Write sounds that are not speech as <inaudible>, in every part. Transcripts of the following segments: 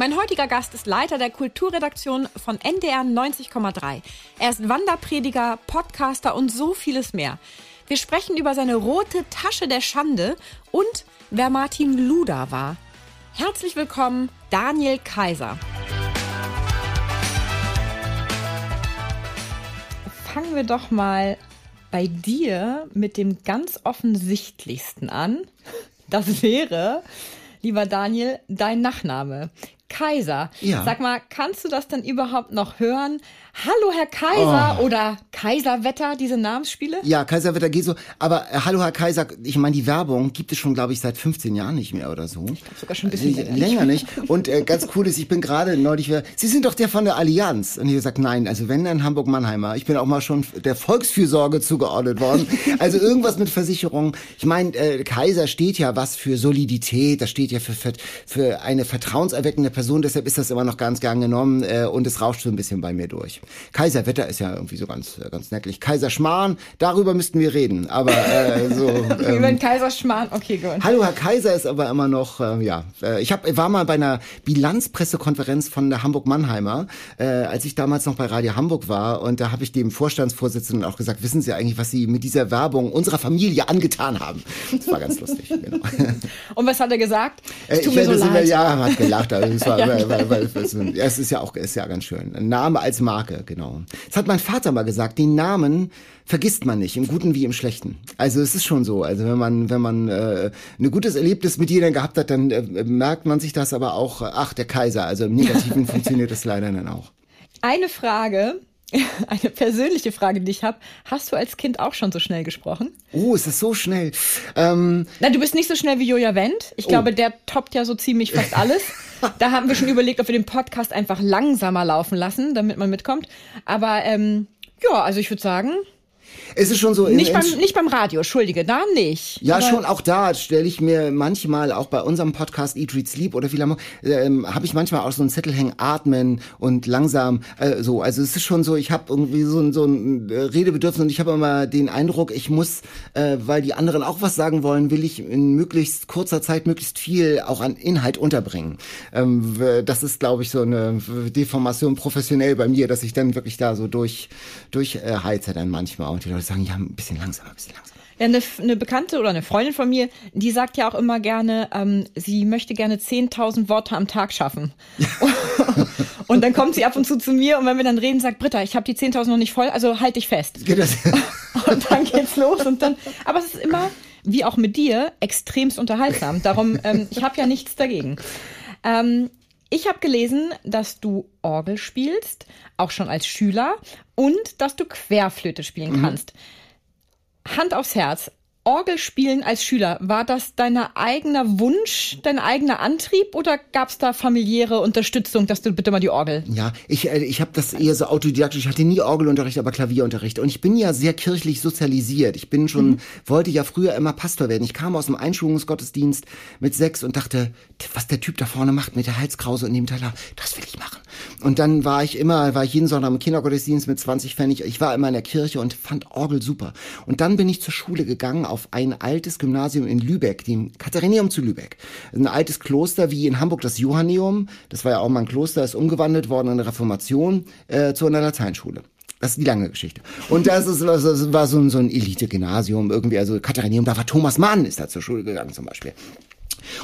Mein heutiger Gast ist Leiter der Kulturredaktion von NDR 90,3. Er ist Wanderprediger, Podcaster und so vieles mehr. Wir sprechen über seine rote Tasche der Schande und wer Martin Luda war. Herzlich willkommen, Daniel Kaiser. Fangen wir doch mal bei dir mit dem ganz offensichtlichsten an. Das wäre, lieber Daniel, dein Nachname. Kaiser. Ja. Sag mal, kannst du das denn überhaupt noch hören? Hallo Herr Kaiser Oh. oder Kaiserwetter, diese Namensspiele? Ja, Kaiserwetter geht so. Aber äh, hallo Herr Kaiser, ich meine, die Werbung gibt es schon, glaube ich, seit 15 Jahren nicht mehr oder so. Ich sogar schon ein bisschen länger. länger. länger nicht. Und äh, ganz cool ist, ich bin gerade neulich wieder, Sie sind doch der von der Allianz. Und ich habe gesagt, nein, also wenn dann Hamburg-Mannheimer. Ich bin auch mal schon der Volksfürsorge zugeordnet worden. <laughs> Also irgendwas mit Versicherung. Ich meine, äh, Kaiser steht ja was für Solidität, das steht ja für, für, für eine vertrauenserweckende Person, deshalb ist das immer noch ganz gern genommen äh, und es rauscht so ein bisschen bei mir durch. Kaiserwetter ist ja irgendwie so ganz, äh, ganz necklich. Kaiser Schmarrn, darüber müssten wir reden. Aber äh, so. Über <laughs> Ähm, den Kaiserschmarrn, okay, gut. Hallo, Herr Kaiser ist aber immer noch, äh, ja. Äh, ich hab, war mal bei einer Bilanzpressekonferenz von der Hamburg-Mannheimer, äh, als ich damals noch bei Radio Hamburg war. Und da habe ich dem Vorstandsvorsitzenden auch gesagt, wissen Sie eigentlich, was Sie mit dieser Werbung unserer Familie angetan haben? Das war ganz lustig, <laughs> genau. Und was hat er gesagt? Es Äh, tut ich mir so leid. Ja, hat gelacht. Also es, war, <laughs> Ja, weil, weil, weil, es ist- ja, es ist ja auch ist ja ganz schön. Ein Name als Marke, genau. Das hat mein Vater mal gesagt. Den Namen vergisst man nicht, im Guten wie im Schlechten. Also es ist schon so. Also wenn man wenn man äh, ein gutes Erlebnis mit jemandem gehabt hat, dann äh, merkt man sich das. Aber auch, ach der Kaiser. Also im Negativen <laughs> funktioniert das leider dann auch. Eine Frage, <laughs> eine persönliche Frage, die ich habe. Hast du als Kind auch schon so schnell gesprochen? Oh, ist das so schnell? Ähm, Na, du bist nicht so schnell wie Julia Wendt. Ich Oh. glaube, der toppt ja so ziemlich fast alles. <laughs> da haben wir schon überlegt, ob wir den Podcast einfach langsamer laufen lassen, damit man mitkommt. Aber ähm, ja, also ich würde sagen, es ist schon so. nicht beim, nicht beim Radio, Entschuldige, da nicht. Ja, Aber schon auch da stelle ich mir manchmal, auch bei unserem Podcast Eat, Read, Sleep oder viel ähm, habe ich manchmal auch so einen Zettel hängen, atmen und langsam äh, so. Also es ist schon so, ich habe irgendwie so, ein- so ein äh, Redebedürfnis und ich habe immer den Eindruck, ich muss, äh, weil die anderen auch was sagen wollen, will ich in möglichst kurzer Zeit möglichst viel auch an Inhalt unterbringen. Ähm, das ist, glaube ich, so eine Deformation professionell bei mir, dass ich dann wirklich da so durch, durch äh, heize dann manchmal und die Leute sagen, ja, ein bisschen langsamer, ein bisschen langsamer. Ja, eine, eine Bekannte oder eine Freundin von mir, die sagt ja auch immer gerne, ähm, sie möchte gerne 10.000 Worte am Tag schaffen. <laughs> und dann kommt sie ab und zu zu mir und wenn wir dann reden, sagt Britta, ich habe die 10.000 noch nicht voll, also halt dich fest. Geht das? <laughs> Und dann geht's los und dann, aber es ist immer, wie auch mit dir, extremst unterhaltsam. Darum, ähm, ich habe ja nichts dagegen. Ähm, ich habe gelesen, dass du Orgel spielst, auch schon als Schüler, und dass du Querflöte spielen kannst. Hand aufs Herz. Orgel spielen als Schüler, war das dein eigener Wunsch, dein eigener Antrieb oder gab es da familiäre Unterstützung, dass du bitte mal die Orgel? Ja, ich, äh, ich habe das eher so autodidaktisch. Ich hatte nie Orgelunterricht, aber Klavierunterricht. Und ich bin ja sehr kirchlich sozialisiert. Ich bin schon, wollte ja früher immer Pastor werden. Ich kam aus dem Einschulungsgottesdienst mit sechs und dachte, was der Typ da vorne macht mit der Halskrause und dem Talar, das will ich machen. Und dann war ich immer, war ich jeden Sonntag im Kindergottesdienst mit 20 Pfennig. Ich war immer in der Kirche und fand Orgel super. Und dann bin ich zur Schule gegangen auf ein altes Gymnasium in Lübeck, dem Katharineum zu Lübeck. Ein altes Kloster wie in Hamburg das Johanneum. Das war ja auch mal ein Kloster, ist umgewandelt worden in der Reformation äh, zu einer Lateinschule. Das ist die lange Geschichte. Und das, ist, das war so ein, so ein Elite-Gymnasium irgendwie, also Katharineum, da war Thomas Mann, ist da zur Schule gegangen zum Beispiel.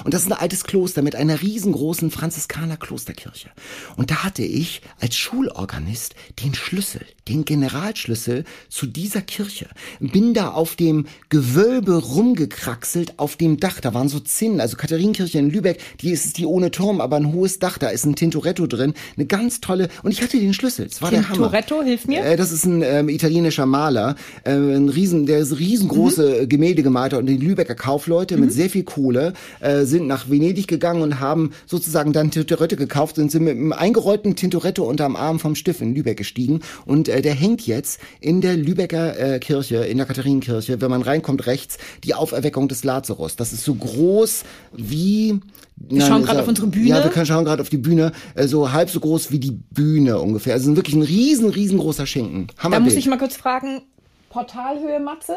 Und das ist ein altes Kloster mit einer riesengroßen Franziskaner-Klosterkirche. Und da hatte ich als Schulorganist den Schlüssel, den Generalschlüssel zu dieser Kirche. Bin da auf dem Gewölbe rumgekraxelt, auf dem Dach. Da waren so Zinnen, also Katharinenkirche in Lübeck, die ist die ohne Turm, aber ein hohes Dach. Da ist ein Tintoretto drin. Eine ganz tolle, und ich hatte den Schlüssel. Es war der Hammer. Tintoretto, hilf mir. Äh, das ist ein ähm, italienischer Maler, äh, ein riesen, der ist riesengroße Mhm. Gemälde gemalt hat und die Lübecker Kaufleute mit sehr viel Kohle äh, sind nach Venedig gegangen und haben sozusagen dann Tintorette gekauft und sind mit einem eingerollten Tintoretto unterm Arm vom Stift in Lübeck gestiegen. Und äh, der hängt jetzt in der Lübecker äh, Kirche, in der Katharinenkirche, wenn man reinkommt rechts, die Auferweckung des Lazarus. Das ist so groß wie wir schauen gerade auf unsere Bühne. Ja, wir können schauen gerade auf die Bühne, äh, so halb so groß wie die Bühne ungefähr. Also wirklich ein riesen, riesengroßer Schinken. Hammer da muss ich mal kurz fragen, Portalhöhe, Matze?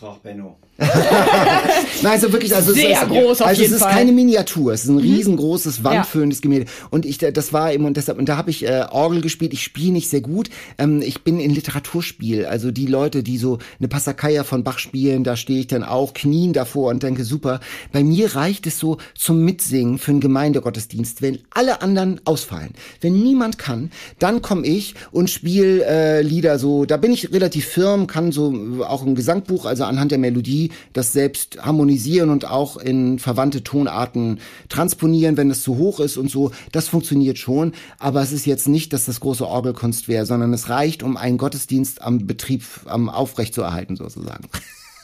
Frag Benno. <laughs> Nein, also wirklich, also sehr es ist, groß auf also jeden es ist Fall. keine Miniatur, es ist ein mhm. riesengroßes wandfüllendes Gemälde. Und ich, das war eben und deshalb und da habe ich äh, Orgel gespielt. Ich spiele nicht sehr gut. Ähm, ich bin in Literaturspiel, also die Leute, die so eine Passacaglia von Bach spielen, da stehe ich dann auch knien davor und denke super. Bei mir reicht es so zum Mitsingen für einen Gemeindegottesdienst, wenn alle anderen ausfallen, wenn niemand kann, dann komme ich und spiele äh, Lieder so. Da bin ich relativ firm, kann so auch ein Gesangbuch, also anhand der Melodie das selbst harmonisieren und auch in verwandte Tonarten transponieren, wenn es zu hoch ist und so. Das funktioniert schon, aber es ist jetzt nicht, dass das große Orgelkunst wäre, sondern es reicht, um einen Gottesdienst am Betrieb, am Aufrecht zu erhalten sozusagen.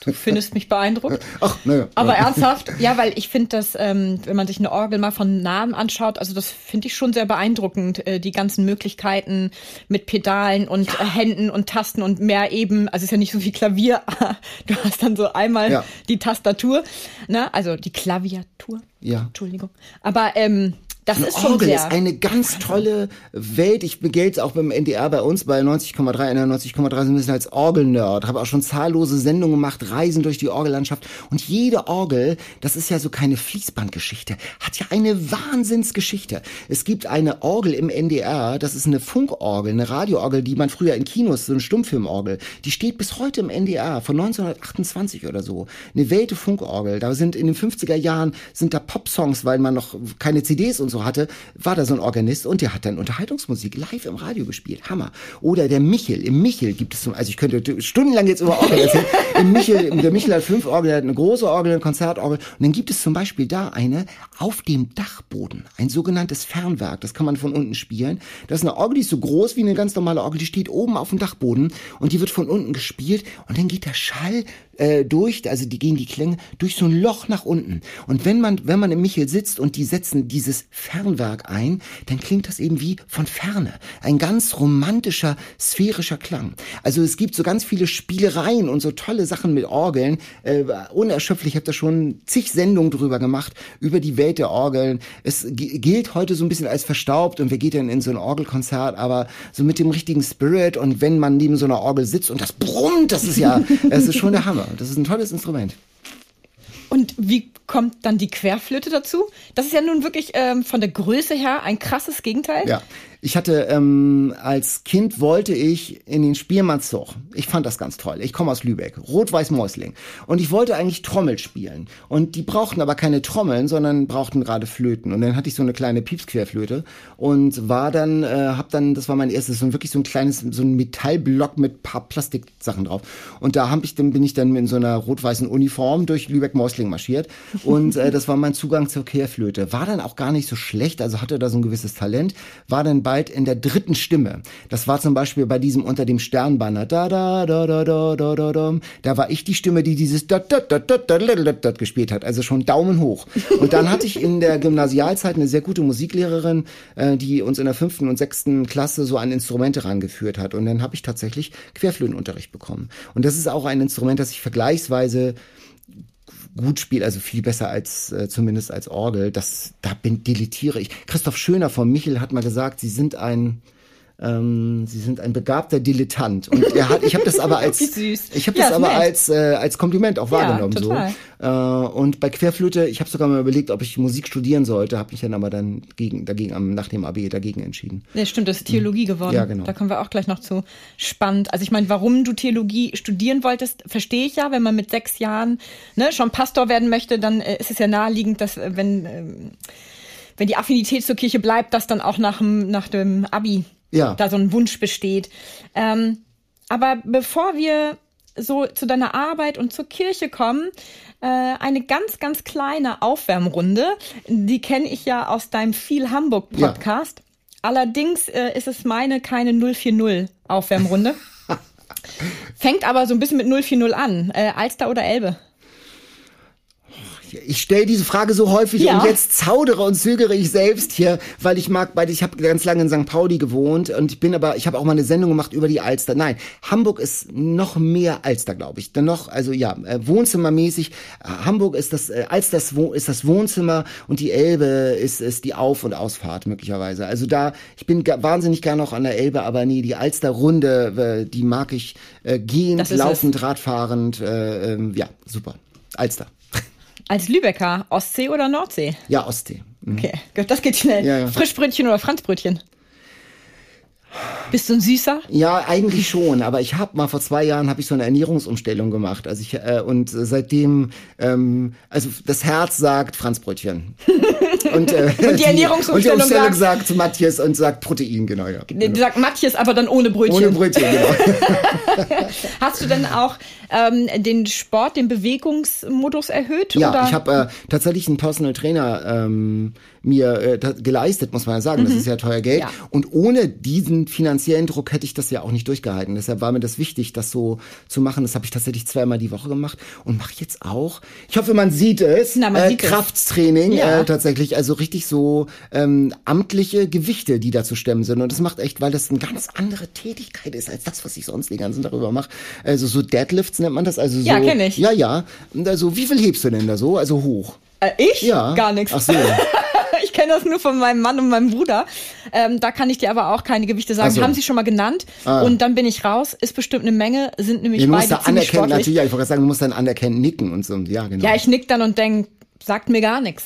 Du findest mich beeindruckt. <laughs> Ach, naja. Aber ernsthaft, ja, weil ich finde das, ähm, wenn man sich eine Orgel mal von Namen anschaut, also das finde ich schon sehr beeindruckend, äh, die ganzen Möglichkeiten mit Pedalen und ja. äh, Händen und Tasten und mehr eben, also es ist ja nicht so wie Klavier, <laughs> du hast dann so einmal ja. die Tastatur, ne, also die Klaviatur. Ja. Entschuldigung. Aber ähm, das eine ist schon Orgel sehr. ist eine ganz tolle Welt. Ich gelte auch beim NDR bei uns bei 90,3, 91,3 so ein bisschen als Orgelnerd. Habe auch schon zahllose Sendungen gemacht, Reisen durch die Orgellandschaft. Und jede Orgel, das ist ja so keine Fließbandgeschichte, hat ja eine Wahnsinnsgeschichte. Es gibt eine Orgel im NDR, das ist eine Funkorgel, eine Radioorgel, die man früher in Kinos, so eine Stummfilmorgel, die steht bis heute im NDR von 1928 oder so. Eine Welte Funkorgel. Da sind in den 50er Jahren sind da Popsongs, weil man noch keine CDs und so so hatte, war da so ein Organist und der hat dann Unterhaltungsmusik live im Radio gespielt. Hammer. Oder der Michel. Im Michel gibt es zum, also ich könnte stundenlang jetzt über Orgel erzählen. <laughs> Im Michel, der Michel hat fünf Orgel, hat eine große Orgel, eine Konzertorgel. Und dann gibt es zum Beispiel da eine auf dem Dachboden. Ein sogenanntes Fernwerk. Das kann man von unten spielen. Das ist eine Orgel, die ist so groß wie eine ganz normale Orgel. Die steht oben auf dem Dachboden und die wird von unten gespielt. Und dann geht der Schall äh, durch, also die gehen die Klänge durch so ein Loch nach unten. Und wenn man, wenn man im Michel sitzt und die setzen dieses Fernwerk ein, dann klingt das eben wie von Ferne. Ein ganz romantischer, sphärischer Klang. Also es gibt so ganz viele Spielereien und so tolle Sachen mit Orgeln. Äh, unerschöpflich, ich habe da schon zig Sendungen drüber gemacht, über die Welt der Orgeln. Es gilt heute so ein bisschen als verstaubt und wer geht denn in so ein Orgelkonzert, aber so mit dem richtigen Spirit und wenn man neben so einer Orgel sitzt und das brummt, das ist ja, <laughs> es ist schon der Hammer. Das ist ein tolles Instrument. Und wie kommt dann die Querflöte dazu? Das ist ja nun wirklich ähm, von der Größe her ein krasses Gegenteil. Ja, ich hatte ähm, als Kind wollte ich in den Spielmannszug. Ich fand das ganz toll. Ich komme aus Lübeck, Rot-Weiß Mäusling. Und ich wollte eigentlich Trommel spielen. Und die brauchten aber keine Trommeln, sondern brauchten gerade Flöten. Und dann hatte ich so eine kleine Piepsquerflöte und war dann, äh, hab dann, das war mein erstes, so wirklich so ein kleines, so ein Metallblock mit paar Plastiksachen drauf. Und da hab ich, dann bin ich dann in so einer rot-weißen Uniform durch Lübeck Mäusling marschiert. Und äh, das war mein Zugang zur Querflöte. War dann auch gar nicht so schlecht, also hatte da so ein gewisses Talent. War dann bald in der dritten Stimme. Das war zum Beispiel bei diesem unter dem Sternbanner. Da da da da da da da da. Da war ich die Stimme, die dieses da da da da da da da gespielt hat. Also schon Daumen hoch. Und dann hatte ich in der Gymnasialzeit eine sehr gute Musiklehrerin, äh, die uns in der fünften und sechsten Klasse so an Instrumente rangeführt hat. Und dann habe ich tatsächlich Querflötenunterricht bekommen. Und das ist auch ein Instrument, das ich vergleichsweise gut spiele, also viel besser als äh, zumindest als Orgel. Das da bin deletiere ich. Christoph Schöner von Michel hat mal gesagt, sie sind ein ähm, sie sind ein begabter Dilettant und er hat, ich habe das aber <laughs> als, ich habe ja, das aber nett. als äh, als Kompliment auch wahrgenommen ja, so. Äh, und bei Querflöte, ich habe sogar mal überlegt, ob ich Musik studieren sollte, habe mich dann aber dann gegen dagegen am nach dem AB dagegen entschieden. Ja, stimmt, das ist Theologie mhm. geworden. Ja, genau. Da kommen wir auch gleich noch zu. Spannend. Also ich meine, warum du Theologie studieren wolltest, verstehe ich ja. Wenn man mit sechs Jahren ne, schon Pastor werden möchte, dann äh, ist es ja naheliegend, dass äh, wenn äh, wenn die Affinität zur Kirche bleibt, dass dann auch nach dem, nach dem Abi ja. da so ein Wunsch besteht. Ähm, aber bevor wir so zu deiner Arbeit und zur Kirche kommen, äh, eine ganz, ganz kleine Aufwärmrunde. Die kenne ich ja aus deinem Viel Hamburg Podcast. Ja. Allerdings äh, ist es meine keine 040 Aufwärmrunde. <laughs> Fängt aber so ein bisschen mit 040 an. Äh, Alster oder Elbe? Ich stelle diese Frage so häufig Ja. und jetzt zaudere und zögere ich selbst hier, weil ich mag beide. Ich habe ganz lange in St. Pauli gewohnt und ich bin aber, ich habe auch mal eine Sendung gemacht über die Alster. Nein, Hamburg ist noch mehr Alster, glaube ich. Dann noch, also ja, äh, wohnzimmermäßig. Äh, Hamburg ist das äh, Alster ist das Wohnzimmer und die Elbe ist ist die Auf- und Ausfahrt möglicherweise. Also da, ich bin wahnsinnig gerne noch an der Elbe, aber nee, die Alster-Runde, die mag ich äh, gehend, laufend, radfahrend. Äh, ähm, ja, super. Alster. Als Lübecker, Ostsee oder Nordsee? Ja, Ostsee. Okay, gut, das geht schnell. Ja, ja. Frischbrötchen oder Franzbrötchen? Bist du ein Süßer? Ja, eigentlich schon, aber ich habe mal vor zwei Jahren habe ich so eine Ernährungsumstellung gemacht, also ich äh, und äh, seitdem ähm, also das Herz sagt Franzbrötchen <laughs> und, äh, Und die Ernährungsumstellung und die Umstellung sagt- sagt Matthias und sagt Protein genau ja. Nee, Du sagst Matjes, aber dann ohne Brötchen. Ohne Brötchen genau. <laughs> Hast du denn auch ähm, den Sport, den Bewegungsmodus erhöht? Ja, oder? ich habe äh, tatsächlich einen Personal Trainer ähm, mir äh, geleistet, muss man ja sagen. Das ist ja teuer Geld. Mhm. Ja. Und ohne diesen finanziellen Druck hätte ich das ja auch nicht durchgehalten. Deshalb war mir das wichtig, das so zu machen. Das habe ich tatsächlich zweimal die Woche gemacht und mache jetzt auch. Ich hoffe, man sieht es. Na, man äh, sieht es. Krafttraining Ja. äh, tatsächlich. Also richtig so ähm, amtliche Gewichte, die da zu stemmen sind. Und das macht echt, weil das eine ganz andere Tätigkeit ist als das, was ich sonst den ganzen Tag über mache. Also so Deadlifts nennt man das. Also so, Ja, kenn ich. Ja, ja. Also wie viel hebst du denn da so? Also hoch. äh, ich? Ja. Gar nichts. Ach so. <laughs> Ich kenne das nur von meinem Mann und meinem Bruder. Ähm, da kann ich dir aber auch keine Gewichte sagen. Ach so. Haben sie schon mal genannt. Ah. Und dann bin ich raus. Ist bestimmt eine Menge. Sind nämlich du musst beide da ziemlich anerkennen, sportlich. natürlich, ja, ich wollte gerade sagen, du musst dann anerkennen, nicken und so. Ja, genau. Ja, ich nick dann und denk, sagt mir gar nichts.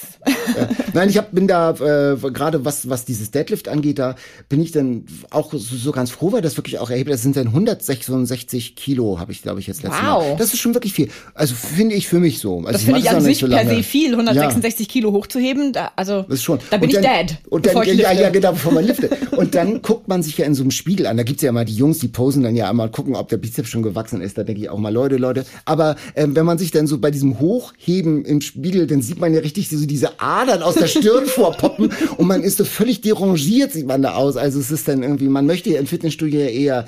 Nein, ich hab, bin da äh, gerade was was dieses Deadlift angeht, da bin ich dann auch so, so ganz froh, weil das wirklich auch erheblich. Das sind dann 166 Kilo, habe ich glaube ich jetzt letztes Wow. Mal. Das ist schon wirklich viel. Also finde ich für mich so. Also Das finde ich an sich so per se viel, Ja. 166 Kilo hochzuheben. Da, also Das ist schon. da bin und ich dann, dead. Und dann, ja, lifte. ja, genau, bevor man liftet. <laughs> Und dann guckt man sich ja in so einem Spiegel an. Da gibt's ja immer die Jungs, die posen dann ja einmal gucken, ob der Bizeps schon gewachsen ist. Da denke ich auch mal, Leute, Leute. Aber ähm, wenn man sich dann so bei diesem Hochheben im Spiegel, dann sieht man ja richtig so diese Adern aus der Stirn <laughs> vorpoppen und man ist so völlig derangiert, sieht man da aus. Also es ist dann irgendwie, man möchte ja im Fitnessstudio ja eher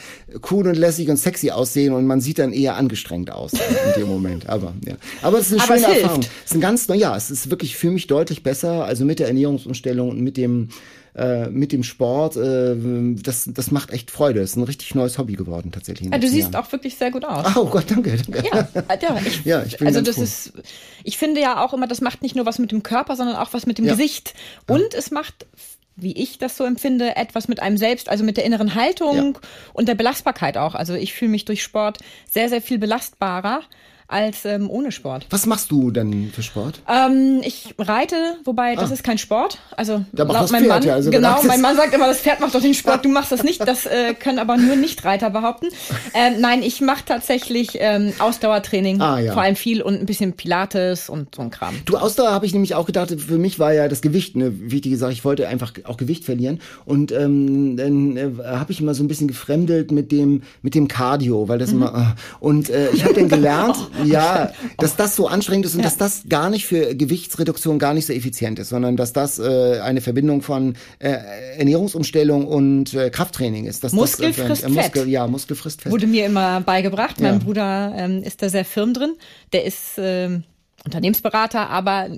cool und lässig und sexy aussehen und man sieht dann eher angestrengt aus in dem Moment. Aber ja. Aber es ist eine Aber schöne. Erfahrung. Es ist ein ganz, ja, es ist wirklich für mich deutlich besser, also mit der Ernährungsumstellung und mit dem äh, mit dem Sport, äh, das, das macht echt Freude. Es ist ein richtig neues Hobby geworden tatsächlich. ja, du letzten siehst Jahren. auch wirklich sehr gut aus. Oh Gott, danke. danke. Ja, ja, ich, <laughs> Ja, ich bin also das froh. ist, ich finde ja auch immer, das macht nicht nur was mit dem Körper, sondern auch was mit dem Ja. Gesicht. Und es macht, wie ich das so empfinde, etwas mit einem selbst, also mit der inneren Haltung und der Belastbarkeit auch. Also ich fühle mich durch Sport sehr, sehr viel belastbarer als ähm, ohne Sport. Was machst du denn für Sport? Ähm, ich reite, wobei das ist kein Sport. Also Ah. Da macht laut das meinem Pferd Mann, ja, also genau, mein Mann <laughs> sagt immer, das Pferd macht doch den Sport, du machst das nicht. Das äh, können aber nur Nichtreiter behaupten. Ähm, nein, ich mache tatsächlich ähm, Ausdauertraining, Ah, ja. vor allem viel und ein bisschen Pilates und so ein Kram. Du, Ausdauer habe ich nämlich auch gedacht, für mich war ja das Gewicht eine wichtige Sache. Ich wollte einfach auch Gewicht verlieren. Und ähm, dann äh, habe ich immer so ein bisschen gefremdelt mit dem, mit dem Cardio, weil das Mhm. immer. Äh, und äh, ich habe dann <laughs> gelernt, ja, <laughs> dass das so anstrengend ist und dass das gar nicht für Gewichtsreduktion gar nicht so effizient ist, sondern dass das äh, eine Verbindung von äh, Ernährungsumstellung und äh, Krafttraining ist. Dass Muskel das, äh, frisst Muskel, Fett. Ja, Muskel frisst Fett. Wurde mir immer beigebracht. Mein Ja. Bruder ähm, ist da sehr firm drin. Der ist ähm, Unternehmensberater, aber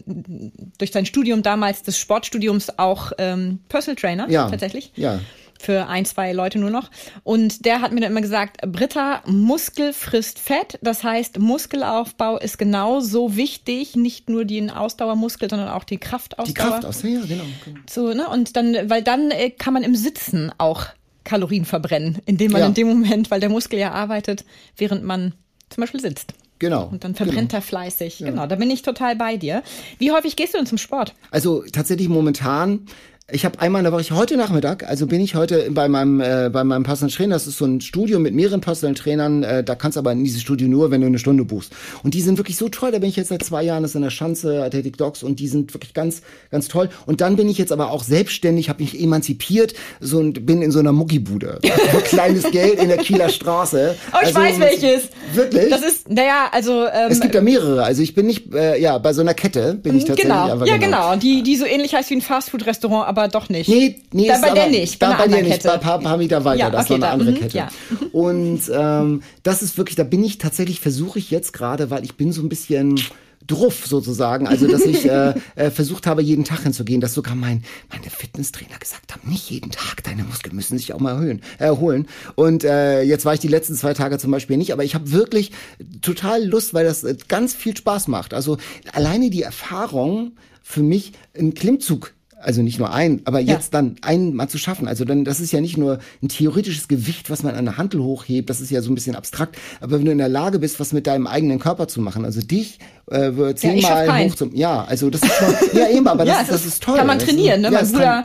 durch sein Studium damals des Sportstudiums auch ähm, Personal Trainer Ja. tatsächlich. Ja. Für ein, zwei Leute nur noch. Und der hat mir dann immer gesagt, Britta, Muskel frisst Fett. Das heißt, Muskelaufbau ist genauso wichtig, nicht nur den Ausdauermuskel, sondern auch die Kraftausdauer. Die Kraft aus, ja, genau. genau. So, ne? Und dann, weil dann äh, kann man im Sitzen auch Kalorien verbrennen, indem man Ja. in dem Moment, weil der Muskel ja arbeitet, während man zum Beispiel sitzt. Genau. Und dann verbrennt er fleißig. Genau, da bin ich total bei dir. Wie häufig gehst du denn zum Sport? Also tatsächlich momentan, ich habe einmal in der Woche, heute Nachmittag, also bin ich heute bei meinem äh, bei meinem Personal Trainer, das ist so ein Studio mit mehreren Personal Trainern, äh, da kannst du aber in dieses Studio nur, wenn du eine Stunde buchst. Und die sind wirklich so toll, da bin ich jetzt seit zwei Jahren, das ist in der Schanze, Athletic Dogs und die sind wirklich ganz, ganz toll. Und dann bin ich jetzt aber auch selbstständig, habe mich emanzipiert so und bin in so einer Muckibude. Für kleines Geld in der Kieler Straße. Oh, ich Also, weiß welches. Wirklich? Das ist, naja, also ähm, es gibt da mehrere. Also ich bin nicht, äh, ja, bei so einer Kette bin ich tatsächlich. genau, ja genau, die die so ähnlich heißt wie ein Fastfood-Restaurant, aber doch nicht. Nee, nee, da ist bei aber, der nicht, bei Da bei dir anderen nicht, Kette. bei ein paar, paar Meter weiter, Ja, das okay, ist noch eine da, andere mhm, Kette. ja. Und ähm, das ist wirklich, da bin ich tatsächlich, versuche ich jetzt gerade, weil ich bin so ein bisschen druff sozusagen, also dass ich <laughs> äh, äh, versucht habe, jeden Tag hinzugehen, dass sogar mein meine Fitnesstrainer gesagt haben, nicht jeden Tag, deine Muskeln müssen sich auch mal erhöhen, erholen. Und äh, jetzt war ich die letzten zwei Tage zum Beispiel nicht, aber ich habe wirklich total Lust, weil das äh, ganz viel Spaß macht. Also alleine die Erfahrung für mich, einen Klimmzug also nicht nur ein, aber Ja. jetzt dann einen mal zu schaffen. Also dann, das ist ja nicht nur ein theoretisches Gewicht, was man an der Handel hochhebt, das ist ja so ein bisschen abstrakt, aber wenn du in der Lage bist, was mit deinem eigenen Körper zu machen, also dich äh, zehnmal keinen. hoch zum, ja, also das ist schon, <laughs> ja eben, aber das, ja, ist, das ist toll. Kann man Das trainieren, ne? ja, mein Bruder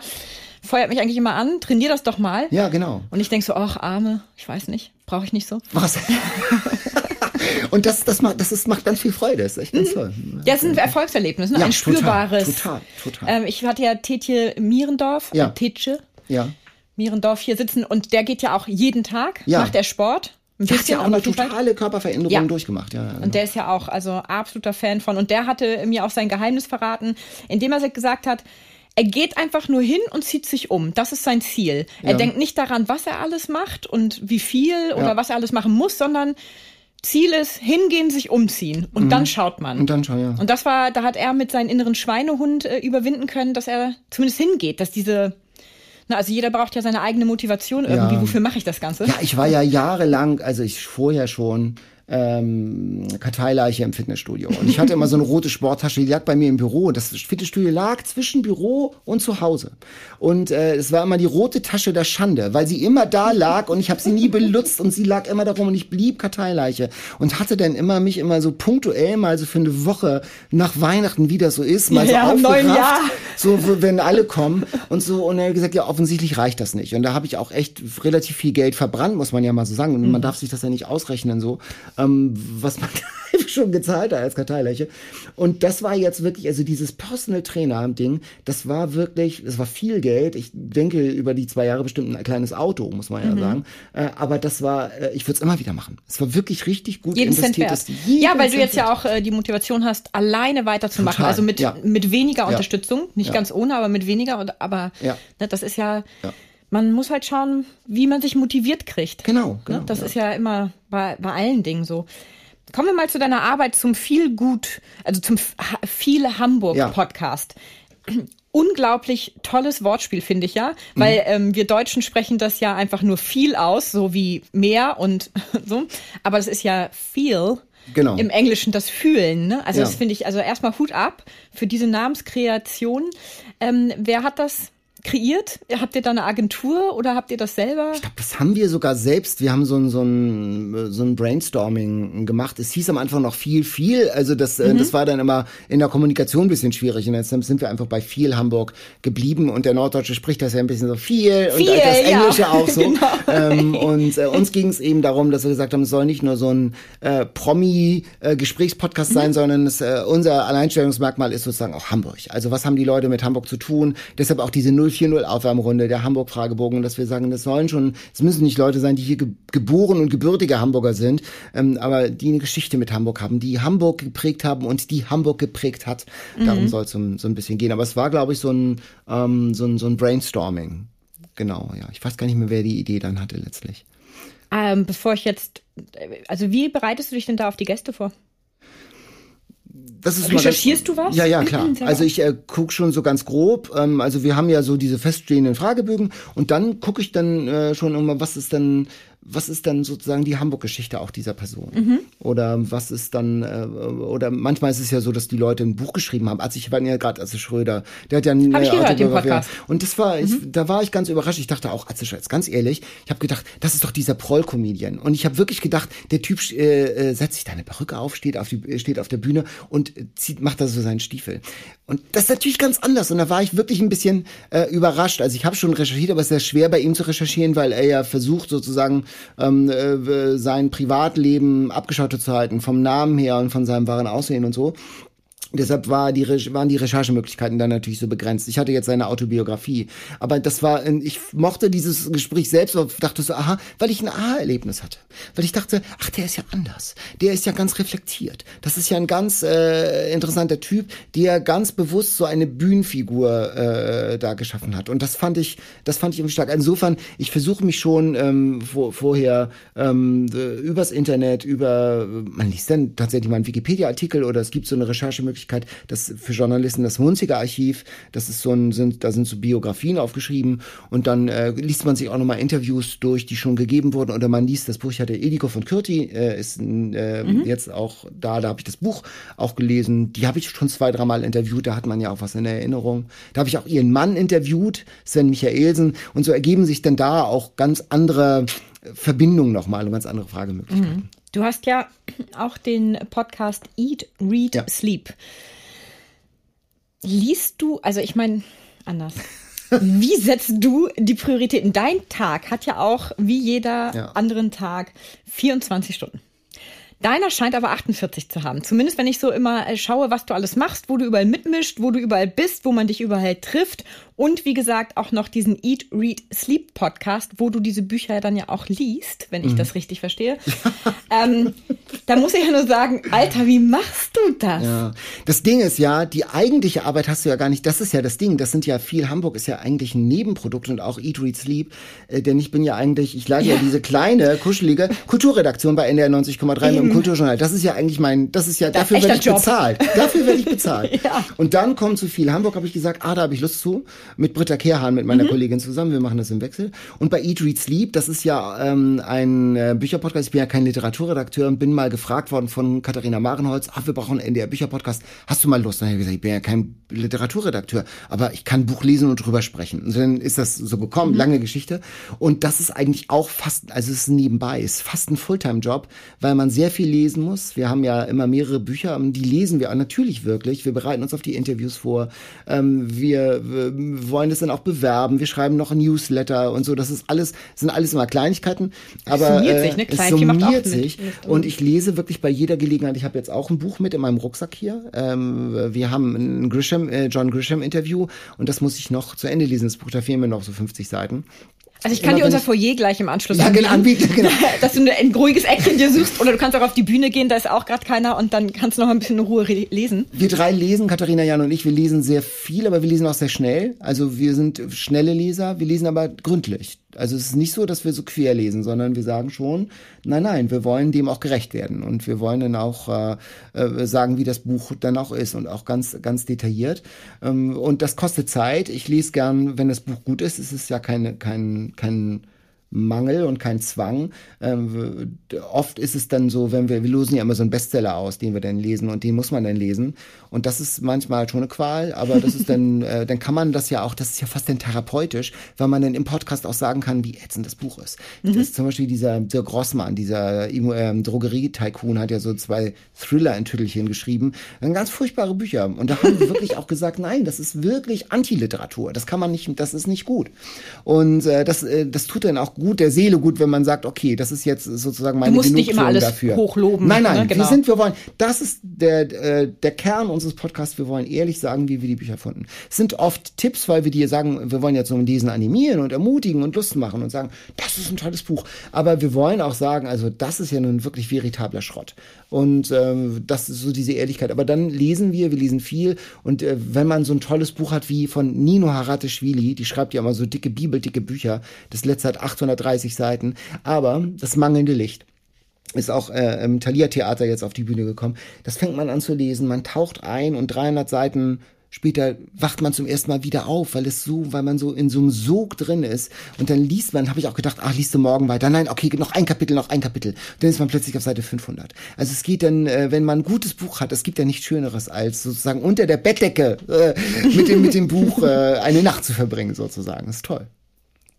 feuert mich eigentlich immer an, trainier das doch mal. ja, genau. Und ich denk so, ach, Arme, ich weiß nicht, brauche ich nicht so. Was? <laughs> Und das, das macht, das ist, macht ganz viel Freude, das ist echt ganz toll. Ja, es ist ein Erfolgserlebnis, ne? Ja, ein total, spürbares. total, total. Ähm, ich hatte ja Tetje Mierendorf, Ja. Tetje Ja. Mierendorf hier sitzen und der geht ja auch jeden Tag, Ja. macht er Sport. Der hat ja auch eine totale Körperveränderung Ja. durchgemacht, ja. ja, Und der ist ja auch also absoluter Fan von. Und der hatte mir auch sein Geheimnis verraten, indem er gesagt hat, er geht einfach nur hin und zieht sich um. Das ist sein Ziel. Er Ja. denkt nicht daran, was er alles macht und wie viel oder Ja. was er alles machen muss, sondern Ziel ist hingehen, sich umziehen und dann schaut man. Mhm. Und dann schon, ja. Und das war, da hat er mit seinem inneren Schweinehund äh, überwinden können, dass er zumindest hingeht, dass diese, na, also jeder braucht ja seine eigene Motivation irgendwie. Ja. Wofür mache ich das Ganze? Ja, ich war ja jahrelang, also ich vorher schon ähm, Karteileiche im Fitnessstudio. Und ich hatte immer so eine rote Sporttasche, die lag bei mir im Büro. Und das Fitnessstudio lag zwischen Büro und zu Hause. Und äh, es war immer die rote Tasche der Schande, weil sie immer da lag und ich habe sie nie benutzt und sie lag immer darum und ich blieb Karteileiche und hatte dann immer mich immer so punktuell mal so für eine Woche nach Weihnachten, wie das so ist, mal Ja, so neuen aufgerafft, so wenn alle kommen und so und er hat gesagt, ja offensichtlich reicht das nicht und da habe ich auch echt relativ viel Geld verbrannt, muss man ja mal so sagen und Mhm. man darf sich das ja nicht ausrechnen so, ähm, was man <laughs> schon gezahlt hat als Karteileiche und das war jetzt wirklich, also dieses Personal Trainer Ding, das war wirklich, das war viel Geld, ich denke über die zwei Jahre bestimmt ein kleines Auto, muss man ja Mhm. sagen, äh, aber das war, äh, ich würde es immer wieder machen, es war wirklich richtig gut jeden Cent wert. jeden Ja, weil du Cent jetzt ja wert. auch äh, die Motivation hast, alleine weiterzumachen. Total, Also mit, ja. mit weniger Unterstützung. Nicht Ja. ganz ohne, aber mit weniger. Und, aber Ja. ne, das ist ja, Ja. Man muss halt schauen, wie man sich motiviert kriegt. Genau, genau, Ne? Das ja. ist ja immer bei, bei allen Dingen so. Kommen wir mal zu deiner Arbeit zum viel gut, also zum F- Ha- viel Hamburg Ja. Podcast. <clears throat> Unglaublich tolles Wortspiel, finde ich ja, weil Mhm. ähm, wir Deutschen sprechen das ja einfach nur viel aus, so wie mehr und <laughs> so. Aber das ist ja viel Genau. im Englischen das Fühlen. Ne? Also Ja. das finde ich, also erstmal Hut ab für diese Namenskreation. Ähm, wer hat das kreiert? Habt ihr da eine Agentur oder habt ihr das selber? Ich glaube, das haben wir sogar selbst. Wir haben so ein, so ein, so ein Brainstorming gemacht. Es hieß am Anfang noch viel, viel. Also das, äh, das war dann immer in der Kommunikation ein bisschen schwierig. Und jetzt sind wir einfach bei viel Hamburg geblieben. Und der Norddeutsche spricht das ja ein bisschen so viel. Viel, und das ja. Englische auch <laughs> so. Genau. Ähm, und äh, uns ging es eben darum, dass wir gesagt haben, es soll nicht nur so ein äh, Promi-Gesprächspodcast sein, sondern es, äh, unser Alleinstellungsmerkmal ist sozusagen auch Hamburg. Also was haben die Leute mit Hamburg zu tun? Deshalb auch diese 040 Aufwärmrunde, der Hamburg-Fragebogen, dass wir sagen, das sollen schon, es müssen nicht Leute sein, die hier ge geboren und gebürtige Hamburger sind, ähm, aber die eine Geschichte mit Hamburg haben, die Hamburg geprägt haben und die Hamburg geprägt hat. Darum soll es so, so ein bisschen gehen. Aber es war, glaube ich, so ein, ähm, so ein, so ein Brainstorming. Genau, ja. Ich weiß gar nicht mehr, wer die Idee dann hatte letztlich. Ähm, bevor ich jetzt, also wie bereitest du dich denn da auf die Gäste vor? Das ist immer Recherchierst ganz, du was? Ja, ja, klar. Also ich äh, guck schon so ganz grob. Ähm, also wir haben ja so diese feststehenden Fragebögen und dann gucke ich dann äh, schon immer, was ist dann, was ist dann sozusagen die Hamburg-Geschichte auch dieser Person? Mhm. Oder was ist dann, äh, oder manchmal ist es ja so, dass die Leute ein Buch geschrieben haben. Als ich war ja gerade Atze Schröder, der hat ja eine Hab ich gehört, den Autobiografie. Podcast. Und das war, ich, da war ich ganz überrascht. Ich dachte auch, Atze Schröder, ganz ehrlich, ich habe gedacht, das ist doch dieser Proll-Comedian. Und ich habe wirklich gedacht, der Typ äh, äh, setzt sich da eine Perücke auf, steht auf, die, steht auf der Bühne und äh, zieht, macht da so seinen Stiefel. Und das ist natürlich ganz anders. Und da war ich wirklich ein bisschen äh, überrascht. Also ich habe schon recherchiert, aber es ist sehr schwer bei ihm zu recherchieren, weil er ja versucht sozusagen ähm, äh, sein Privatleben abgeschottet zu halten, vom Namen her und von seinem wahren Aussehen und so. Deshalb war die, waren die Recherchemöglichkeiten dann natürlich so begrenzt. Ich hatte jetzt seine Autobiografie. Aber das war, ich mochte dieses Gespräch selbst und dachte so, aha, weil ich ein Aha-Erlebnis hatte. Weil ich dachte, ach, der ist ja anders. Der ist ja ganz reflektiert. Das ist ja ein ganz äh, interessanter Typ, der ganz bewusst so eine Bühnenfigur äh, da geschaffen hat. Und das fand ich, das fand ich irgendwie stark. Insofern, ich versuche mich schon ähm, vor, vorher ähm, übers Internet, über, man liest dann tatsächlich mal einen Wikipedia-Artikel oder es gibt so eine Recherchemöglichkeit, Möglichkeit, das für Journalisten das Munziger Archiv, das ist so ein, sind, da sind so Biografien aufgeschrieben und dann äh, liest man sich auch nochmal Interviews durch, die schon gegeben wurden oder man liest das Buch, ich hatte Ediko von Kürti, äh, ist äh, mhm. jetzt auch da, da habe ich das Buch auch gelesen, die habe ich schon zwei, dreimal interviewt, da hat man ja auch was in der Erinnerung. Da habe ich auch ihren Mann interviewt, Sven Michaelsen und so ergeben sich dann da auch ganz andere Verbindungen nochmal und ganz andere Fragemöglichkeiten. Mhm. Du hast ja auch den Podcast Eat, Read, ja. Sleep. Liest du, also ich meine, anders. <laughs> Wie setzt du die Prioritäten? Dein Tag hat ja auch, wie jeder ja. anderen Tag, 24 Stunden. Deiner scheint aber 48 zu haben. Zumindest wenn ich so immer äh, schaue, was du alles machst, wo du überall mitmischt, wo du überall bist, wo man dich überall trifft und wie gesagt auch noch diesen Eat, Read, Sleep Podcast, wo du diese Bücher dann ja auch liest, wenn ich mhm. das richtig verstehe. <laughs> ähm, da muss ich ja nur sagen, Alter, wie machst du das? Ja. Das Ding ist ja, die eigentliche Arbeit hast du ja gar nicht. Das ist ja das Ding. Das sind ja viel. Hamburg ist ja eigentlich ein Nebenprodukt und auch Eat, Read, Sleep. Äh, denn ich bin ja eigentlich, ich leite ja. ja diese kleine, kuschelige Kulturredaktion bei NDR 90,3 mit dem Kulturjournal. Das ist ja eigentlich mein, das ist ja, das dafür werde ich Job. bezahlt. Dafür werde ich bezahlt. <laughs> ja. Und dann kommt zu viel. Hamburg habe ich gesagt, ah, da habe ich Lust zu mit Britta Kehrhahn, mit meiner mhm. Kollegin zusammen. Wir machen das im Wechsel. Und bei Eat, Read, Sleep, das ist ja ähm, ein äh, Bücherpodcast. Ich bin ja kein Literaturredakteur und bin mal gefragt worden von Katharina Marenholz, ach, wir brauchen einen NDR Bücherpodcast. Hast du mal Lust? Dann habe ich gesagt, ich bin ja kein Literaturredakteur, aber ich kann Buch lesen und drüber sprechen. Und dann ist das so gekommen, mhm. lange Geschichte. Und das ist eigentlich auch fast, also es ist nebenbei, ist fast ein Fulltime-Job, weil man sehr viel lesen muss. Wir haben ja immer mehrere Bücher, die lesen wir natürlich wirklich. Wir bereiten uns auf die Interviews vor. Ähm, wir, wir wollen es dann auch bewerben. Wir schreiben noch ein Newsletter und so. Das ist alles, sind alles immer Kleinigkeiten. Aber es summiert sich, ne? es summiert sich. Und ich lese wirklich bei jeder Gelegenheit. Ich habe jetzt auch ein Buch mit in meinem Rucksack hier. Ähm, wir haben ein Grisham, äh, John Grisham Interview und das muss ich noch zu Ende lesen. Das Buch, da fehlen mir noch so 50 Seiten. Also ich kann dir unser Foyer gleich im Anschluss ja, genau, anbieten, genau. <laughs> dass du ein ruhiges Eckchen dir suchst oder du kannst auch auf die Bühne gehen, da ist auch gerade keiner und dann kannst du noch ein bisschen in Ruhe lesen. Wir drei lesen, Katharina, Jan und ich, wir lesen sehr viel, aber wir lesen auch sehr schnell. Also wir sind schnelle Leser, wir lesen aber gründlich. Also es ist nicht so, dass wir so quer lesen, sondern wir sagen schon, nein, nein, wir wollen dem auch gerecht werden und wir wollen dann auch äh, äh, sagen, wie das Buch dann auch ist und auch ganz, ganz detailliert. Ähm, und das kostet Zeit. Ich lese gern, wenn das Buch gut ist. Es ist ja keine, kein, kein Mangel und kein Zwang. Ähm, oft ist es dann so, wenn wir, wir losen ja immer so einen Bestseller aus, den wir dann lesen und den muss man dann lesen. Und das ist manchmal schon eine Qual, aber das ist dann, <laughs> äh, dann kann man das ja auch, das ist ja fast dann therapeutisch, weil man dann im Podcast auch sagen kann, wie ätzend das Buch ist. Mhm. Das ist zum Beispiel dieser, dieser Grossmann, dieser äh, Drogerie-Tycoon hat ja so zwei Thriller in Tüttelchen geschrieben. Dann ganz furchtbare Bücher. Und da haben wir <laughs> wirklich auch gesagt, nein, das ist wirklich Antiliteratur. Das kann man nicht, das ist nicht gut. Und äh, das, äh, das tut dann auch gut der Seele gut, wenn man sagt, okay, das ist jetzt sozusagen meine Du musst nicht immer alles dafür. hochloben. Nein, nein, ne? genau. wir sind, wir wollen, das ist der, äh, der Kern unseres Podcasts. Wir wollen ehrlich sagen, wie wir die Bücher fanden. Es sind oft Tipps, weil wir dir sagen, wir wollen jetzt so ein Lesen animieren und ermutigen und Lust machen und sagen, das ist ein tolles Buch. Aber wir wollen auch sagen, also das ist ja nun wirklich veritabler Schrott. Und ähm, das ist so diese Ehrlichkeit. Aber dann lesen wir, wir lesen viel. Und äh, wenn man so ein tolles Buch hat wie von Nino Haratischvili, die schreibt ja immer so dicke Bibel, dicke Bücher. Das letzte hat 830 Seiten. Aber das mangelnde Licht ist auch äh, im Thalia Theater jetzt auf die Bühne gekommen. Das fängt man an zu lesen, man taucht ein und 300 Seiten Später wacht man zum ersten Mal wieder auf, weil es so, weil man so in so einem Sog drin ist. Und dann liest man, habe ich auch gedacht, ach, liest du morgen weiter. Nein, okay, noch ein Kapitel, noch ein Kapitel. Und dann ist man plötzlich auf Seite 500. Also es geht dann, äh, wenn man ein gutes Buch hat, es gibt ja nichts Schöneres, als sozusagen unter der Bettdecke äh, mit, dem, mit dem Buch äh, eine Nacht zu verbringen, sozusagen. Das ist toll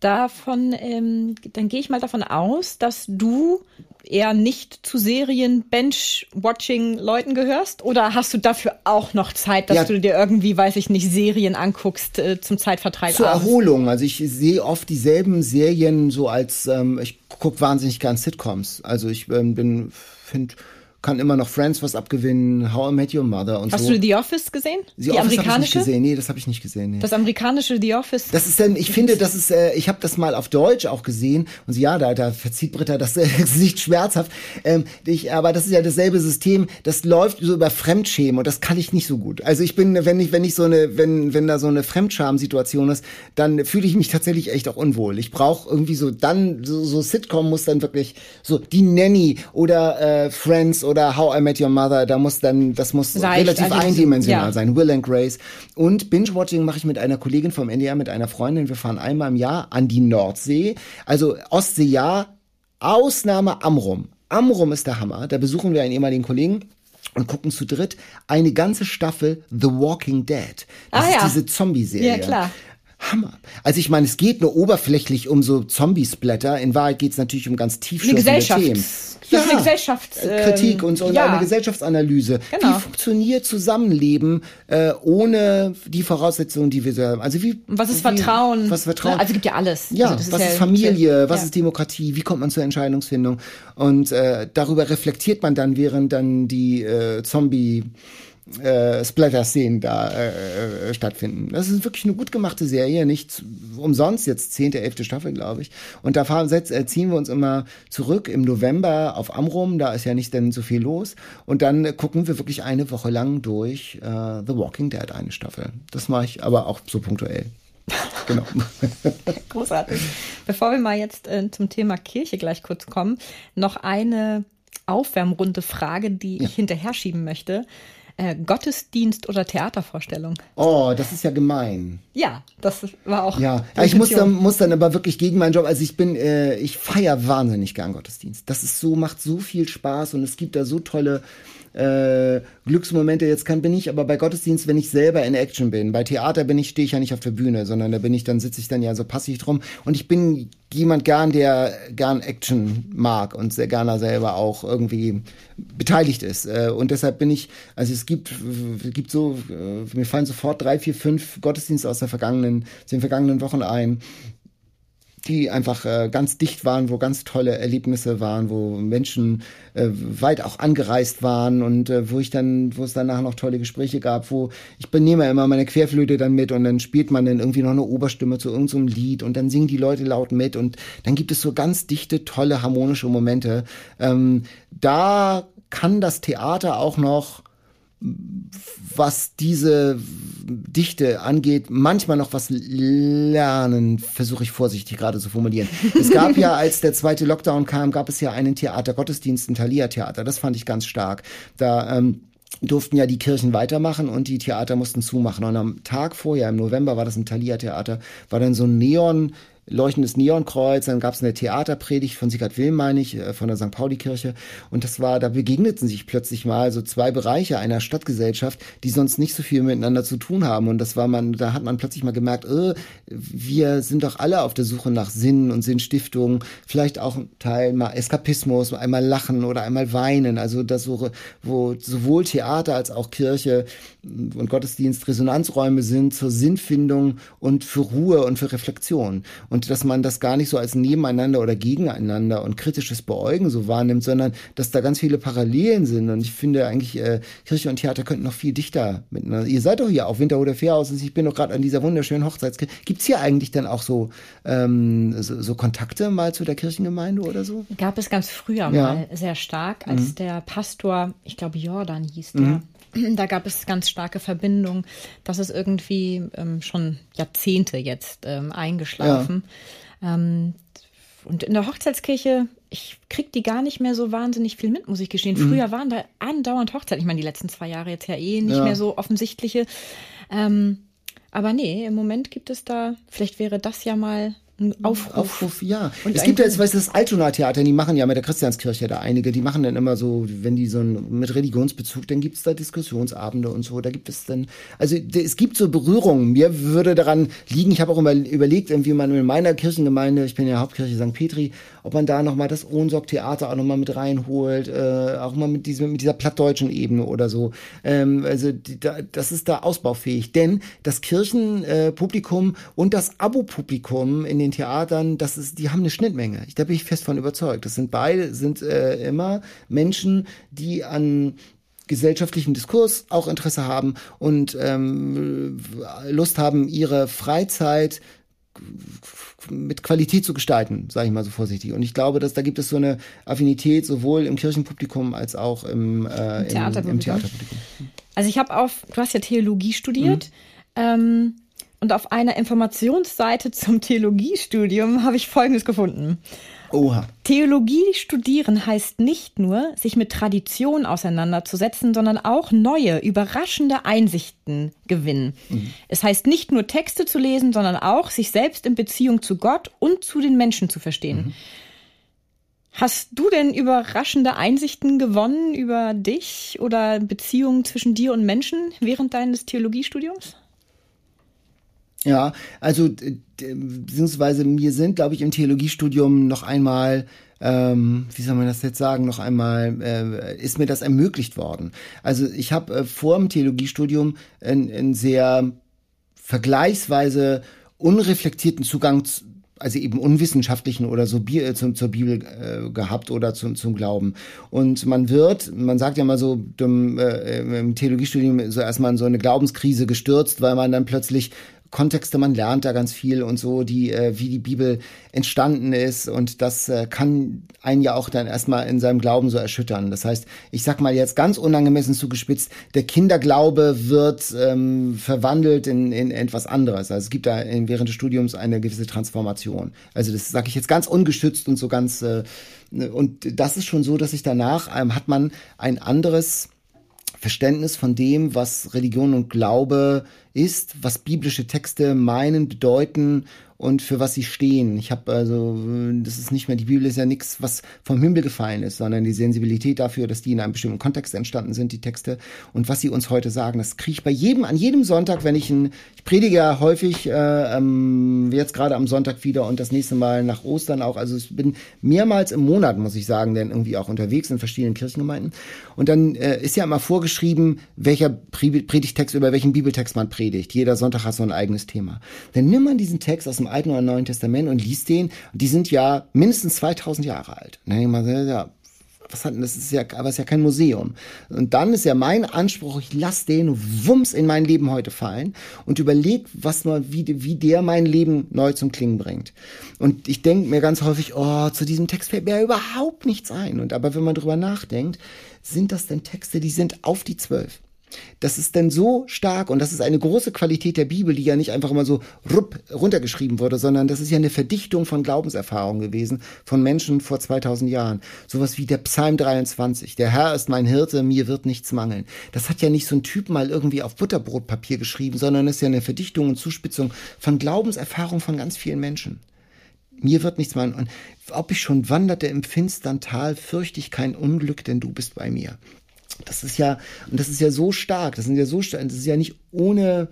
davon, ähm, dann gehe ich mal davon aus, dass du eher nicht zu Serien Bench-Watching Leuten gehörst? Oder hast du dafür auch noch Zeit, dass ja, du dir irgendwie, weiß ich nicht, Serien anguckst äh, zum Zeitvertreib? Zur abends? Erholung. Also ich sehe oft dieselben Serien so als, ähm, ich gucke wahnsinnig gern Sitcoms. Also ich ähm, bin, finde kann immer noch Friends was abgewinnen, How I Met Your Mother und Hast so. du The Office gesehen? The die Office hab ich nicht amerikanische? gesehen. Nee, das habe ich nicht gesehen. Nee. Das amerikanische The Office? Das ist dann, ich finde, das ist, äh, ich habe das mal auf Deutsch auch gesehen und ja, da, da verzieht Britta das äh, <laughs> Gesicht schmerzhaft. Ähm, ich, aber das ist ja dasselbe System, das läuft so über Fremdschämen und das kann ich nicht so gut. Also ich bin, wenn ich, wenn ich so eine, wenn, wenn da so eine Fremdscham-Situation ist, dann fühle ich mich tatsächlich echt auch unwohl. Ich brauche irgendwie so dann, so, so Sitcom muss dann wirklich so die Nanny oder äh, Friends oder How I Met Your Mother, da muss dann, das muss Seicht, relativ also, eindimensional ja. sein. Will and Grace. Und Binge-Watching mache ich mit einer Kollegin vom NDR, mit einer Freundin. Wir fahren einmal im Jahr an die Nordsee. Also Ostsee ja, Ausnahme Amrum. Amrum ist der Hammer. Da besuchen wir einen ehemaligen Kollegen und gucken zu dritt eine ganze Staffel The Walking Dead. Das Ah, ist ja. diese Zombie-Serie. Ja, klar. Hammer. Also ich meine, es geht nur oberflächlich um so Zombie-Splatter. In Wahrheit geht es natürlich um ganz tiefschürfende. Themen. Das ist eine Gesellschafts, ähm, Kritik und so und ja. eine Gesellschaftsanalyse. Genau. Wie funktioniert Zusammenleben äh, ohne die Voraussetzungen, die wir so haben? Also wie was ist wie, Vertrauen? Was ist Vertrauen? Also gibt ja alles. Ja, also das was ja ist Familie, was ja. ist Demokratie, wie kommt man zur Entscheidungsfindung? Und äh, darüber reflektiert man dann, während dann die äh, Zombie äh, Splatter-Szenen da äh, äh, stattfinden. Das ist wirklich eine gut gemachte Serie, nicht umsonst, jetzt zehnte, elfte Staffel, glaube ich. Und da fahren, äh, ziehen wir uns immer zurück im November auf Amrum, da ist ja nicht denn so viel los. Und dann gucken wir wirklich eine Woche lang durch äh, The Walking Dead, eine Staffel. Das mache ich aber auch so punktuell. <laughs> Genau. Großartig. Bevor wir mal jetzt äh, zum Thema Kirche gleich kurz kommen, noch eine aufwärmrunde Frage, die ich hinterher schieben möchte. Äh, Gottesdienst oder Theatervorstellung? Oh, das ist ja gemein. Ja, das war auch. Ja, die ich muss dann, muss dann aber wirklich gegen meinen Job, also ich bin, äh, ich feier wahnsinnig gern Gottesdienst. Das ist so, macht so viel Spaß und es gibt da so tolle äh, Glücksmomente. Jetzt kann bin ich aber bei Gottesdienst, wenn ich selber in Action bin. Bei Theater bin ich, stehe ich ja nicht auf der Bühne, sondern da bin ich, dann sitze ich dann ja so passiv drum. Und ich bin jemand gern, der gern Action mag und sehr gerne selber auch irgendwie beteiligt ist. Äh, Und deshalb bin ich, also es gibt, gibt so, äh, mir fallen sofort drei, vier, fünf Gottesdienste aus der vergangenen, aus den vergangenen Wochen ein die einfach äh, ganz dicht waren, wo ganz tolle Erlebnisse waren, wo Menschen äh, weit auch angereist waren und äh, wo ich dann, wo es danach noch tolle Gespräche gab, wo ich benehme immer meine Querflöte dann mit und dann spielt man dann irgendwie noch eine Oberstimme zu irgendeinem Lied und dann singen die Leute laut mit und dann gibt es so ganz dichte, tolle, harmonische Momente. Ähm, da kann das Theater auch noch was diese Dichte angeht, manchmal noch was lernen, versuche ich vorsichtig gerade zu formulieren. Es gab ja, als der zweite Lockdown kam, gab es ja einen Theatergottesdienst, ein Thalia-Theater. Das fand ich ganz stark. Da ähm, durften ja die Kirchen weitermachen und die Theater mussten zumachen. Und am Tag vorher, im November, war das im Thalia-Theater, war dann so ein Neon leuchtendes Neonkreuz, dann gab es eine Theaterpredigt von Sigurd Wilm, meine ich, äh, von der St. Pauli-Kirche. Und das war, da begegneten sich plötzlich mal so zwei Bereiche einer Stadtgesellschaft, die sonst nicht so viel miteinander zu tun haben. Und das war man, da hat man plötzlich mal gemerkt, äh, wir sind doch alle auf der Suche nach Sinn und Sinnstiftung, vielleicht auch ein Teil mal Eskapismus, einmal lachen oder einmal weinen. Also das so, wo sowohl Theater als auch Kirche und Gottesdienst Resonanzräume sind zur Sinnfindung und für Ruhe und für Reflexion. Und dass man das gar nicht so als nebeneinander oder gegeneinander und kritisches Beäugen so wahrnimmt, sondern dass da ganz viele Parallelen sind. Und ich finde eigentlich, äh, Kirche und Theater könnten noch viel dichter miteinander. Ihr seid doch hier auf Winterhuder Fährhaus und ich bin doch gerade an dieser wunderschönen Hochzeitskirche. Gibt's hier eigentlich dann auch so, ähm, so, so Kontakte mal zu der Kirchengemeinde oder so? Gab es ganz früher Ja. mal sehr stark, als der Pastor, ich glaube Jordan hieß der, <clears throat> da gab es ganz starke Verbindungen. Das ist irgendwie ähm, schon Jahrzehnte jetzt ähm, eingeschlafen. Ähm, und in der Hochzeitskirche, ich krieg die gar nicht mehr so wahnsinnig viel mit, muss ich gestehen. Früher waren da andauernd Hochzeiten. Ich meine, die letzten zwei Jahre jetzt ja eh nicht Ja. mehr so offensichtliche. Ähm, aber nee, im Moment gibt es da, vielleicht wäre das ja mal ein Aufruf. Aufruf, ja. Und es gibt ja jetzt, weißt du, das Altona Theater, die machen ja mit der Christianskirche da einige, die machen dann immer so, wenn die so ein, mit Religionsbezug, dann gibt's da Diskussionsabende und so, da gibt es dann, also es gibt so Berührungen. Mir würde daran liegen, ich habe auch immer überlegt, irgendwie man in meiner Kirchengemeinde, ich bin ja Hauptkirche St. Petri, ob man da nochmal das Ohnsorg-Theater auch nochmal mit reinholt, äh, auch mal mit, diesem, mit dieser plattdeutschen Ebene oder so. Ähm, also die, da, das ist da ausbaufähig, denn das Kirchenpublikum äh, und das Abo-Publikum in den den Theatern, das ist, die haben eine Schnittmenge. Ich, da bin ich fest von überzeugt. Das sind beide, sind äh, immer Menschen, die an gesellschaftlichen Diskurs auch Interesse haben und ähm, Lust haben, ihre Freizeit mit Qualität zu gestalten, sage ich mal so vorsichtig. Und ich glaube, dass da gibt es so eine Affinität sowohl im Kirchenpublikum als auch im, äh, im, Theaterpublikum. Im Theaterpublikum. Also ich habe auf, du hast ja Theologie studiert. Mhm. Ähm, und auf einer Informationsseite zum Theologiestudium habe ich Folgendes gefunden. Oha. Theologie studieren heißt nicht nur, sich mit Tradition auseinanderzusetzen, sondern auch neue, überraschende Einsichten gewinnen. Mhm. Es heißt nicht nur Texte zu lesen, sondern auch sich selbst in Beziehung zu Gott und zu den Menschen zu verstehen. Mhm. Hast du denn überraschende Einsichten gewonnen über dich oder Beziehungen zwischen dir und Menschen während deines Theologiestudiums? Ja, also beziehungsweise mir sind, glaube ich, im Theologiestudium noch einmal, ähm, wie soll man das jetzt sagen, noch einmal äh, ist mir das ermöglicht worden. Also ich habe äh, vor dem Theologiestudium einen sehr vergleichsweise unreflektierten Zugang zu, also eben unwissenschaftlichen oder so Bi äh, zum, zur Bibel äh, gehabt oder zum, zum Glauben. Und man wird, man sagt ja mal so dem, äh, im Theologiestudium so erstmal in so eine Glaubenskrise gestürzt, weil man dann plötzlich Kontexte, man lernt da ganz viel und so, die, äh, wie die Bibel entstanden ist und das äh, kann einen ja auch dann erstmal in seinem Glauben so erschüttern. Das heißt, ich sag mal jetzt ganz unangemessen zugespitzt, der Kinderglaube wird ähm, verwandelt in, in etwas anderes. Also es gibt da während des Studiums eine gewisse Transformation. Also das sage ich jetzt ganz ungeschützt und so ganz äh, und das ist schon so, dass sich danach ähm, hat man ein anderes Verständnis von dem, was Religion und Glaube ist, was biblische Texte meinen, bedeuten und für was sie stehen. Ich habe also, das ist nicht mehr, die Bibel ist ja nichts, was vom Himmel gefallen ist, sondern die Sensibilität dafür, dass die in einem bestimmten Kontext entstanden sind, die Texte und was sie uns heute sagen. Das kriege ich bei jedem, an jedem Sonntag, wenn ich ein, ich predige ja häufig, äh, ähm, jetzt gerade am Sonntag wieder und das nächste Mal nach Ostern auch. Also ich bin mehrmals im Monat, muss ich sagen, denn irgendwie auch unterwegs in verschiedenen Kirchengemeinden. Und dann äh, ist ja immer vorgeschrieben, welcher Predigtext über welchen Bibeltext man predigt. Jeder Sonntag hat so ein eigenes Thema. Dann nimm man diesen Text aus dem Alten oder Neuen Testament und liest den. die sind ja mindestens 2000 Jahre alt. Und dann denke ich mal, ja, was hat denn, das ist ja, aber es ist ja kein Museum. Und dann ist ja mein Anspruch, ich lasse den Wumms in mein Leben heute fallen und überleg, was mal, wie, wie der mein Leben neu zum Klingen bringt. Und ich denke mir ganz häufig, oh, zu diesem Text fällt mir ja überhaupt nichts ein. Und aber wenn man drüber nachdenkt, sind das denn Texte, die sind auf die zwölf. Das ist denn so stark und das ist eine große Qualität der Bibel, die ja nicht einfach immer so rupp runtergeschrieben wurde, sondern das ist ja eine Verdichtung von Glaubenserfahrungen gewesen von Menschen vor 2000 Jahren. Sowas wie der Psalm 23. Der Herr ist mein Hirte, mir wird nichts mangeln. Das hat ja nicht so ein Typ mal irgendwie auf Butterbrotpapier geschrieben, sondern ist ja eine Verdichtung und Zuspitzung von Glaubenserfahrungen von ganz vielen Menschen. Mir wird nichts mangeln. Und ob ich schon wanderte im finstern Tal, fürchte ich kein Unglück, denn du bist bei mir. Das ist ja, und das ist ja so stark, das sind ja so stark, das ist ja nicht ohne,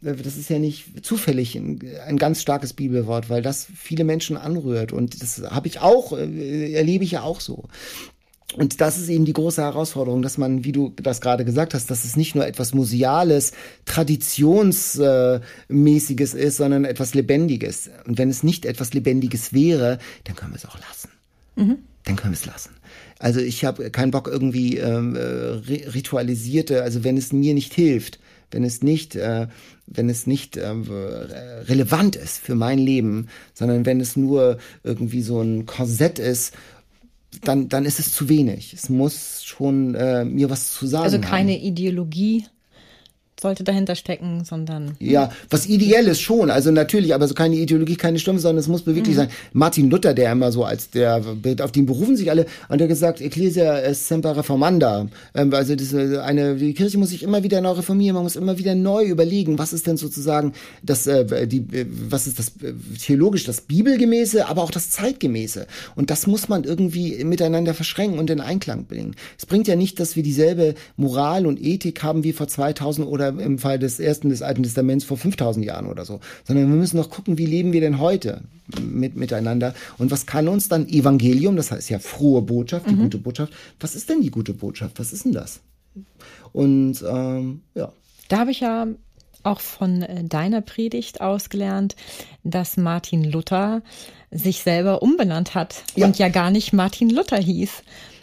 das ist ja nicht zufällig ein, ein, ganz starkes Bibelwort, weil das viele Menschen anrührt. Und das habe ich auch, äh, erlebe ich ja auch so. Und das ist eben die große Herausforderung, dass man, wie du das gerade gesagt hast, dass es nicht nur etwas Museales, Traditionsmäßiges ist, sondern etwas Lebendiges. Und wenn es nicht etwas Lebendiges wäre, dann können wir es auch lassen. Mhm. Dann können wir es lassen. Also ich habe keinen Bock irgendwie ähm, äh, ritualisierte, also wenn es mir nicht hilft, wenn es nicht, äh, wenn es nicht äh, relevant ist für mein Leben, sondern wenn es nur irgendwie so ein Korsett ist, dann, dann ist es zu wenig. Es muss schon äh, mir was zu sagen. Also keine haben. Ideologie sollte dahinter stecken, sondern. Ja, was ideelles schon, also natürlich, aber so keine Ideologie, keine Stimme, sondern es muss beweglich mhm. sein. Martin Luther, der immer so als der, auf den berufen sich alle, und der gesagt, Ecclesia est semper reformanda. Ähm, also das, eine, die Kirche muss sich immer wieder neu reformieren, man muss immer wieder neu überlegen, was ist denn sozusagen das, äh, die, was ist das äh, theologisch das Bibelgemäße, aber auch das Zeitgemäße. Und das muss man irgendwie miteinander verschränken und in Einklang bringen. Es bringt ja nicht, dass wir dieselbe Moral und Ethik haben wie vor 2000 oder im Fall des ersten des Alten Testaments vor 5000 Jahren oder so, sondern wir müssen noch gucken, wie leben wir denn heute mit, miteinander und was kann uns dann Evangelium, das heißt ja frohe Botschaft, die mhm. gute Botschaft, was ist denn die gute Botschaft, was ist denn das? Und ähm, ja. Da habe ich ja auch von äh, deiner Predigt ausgelernt, dass Martin Luther sich selber umbenannt hat Ja. und ja gar nicht Martin Luther hieß.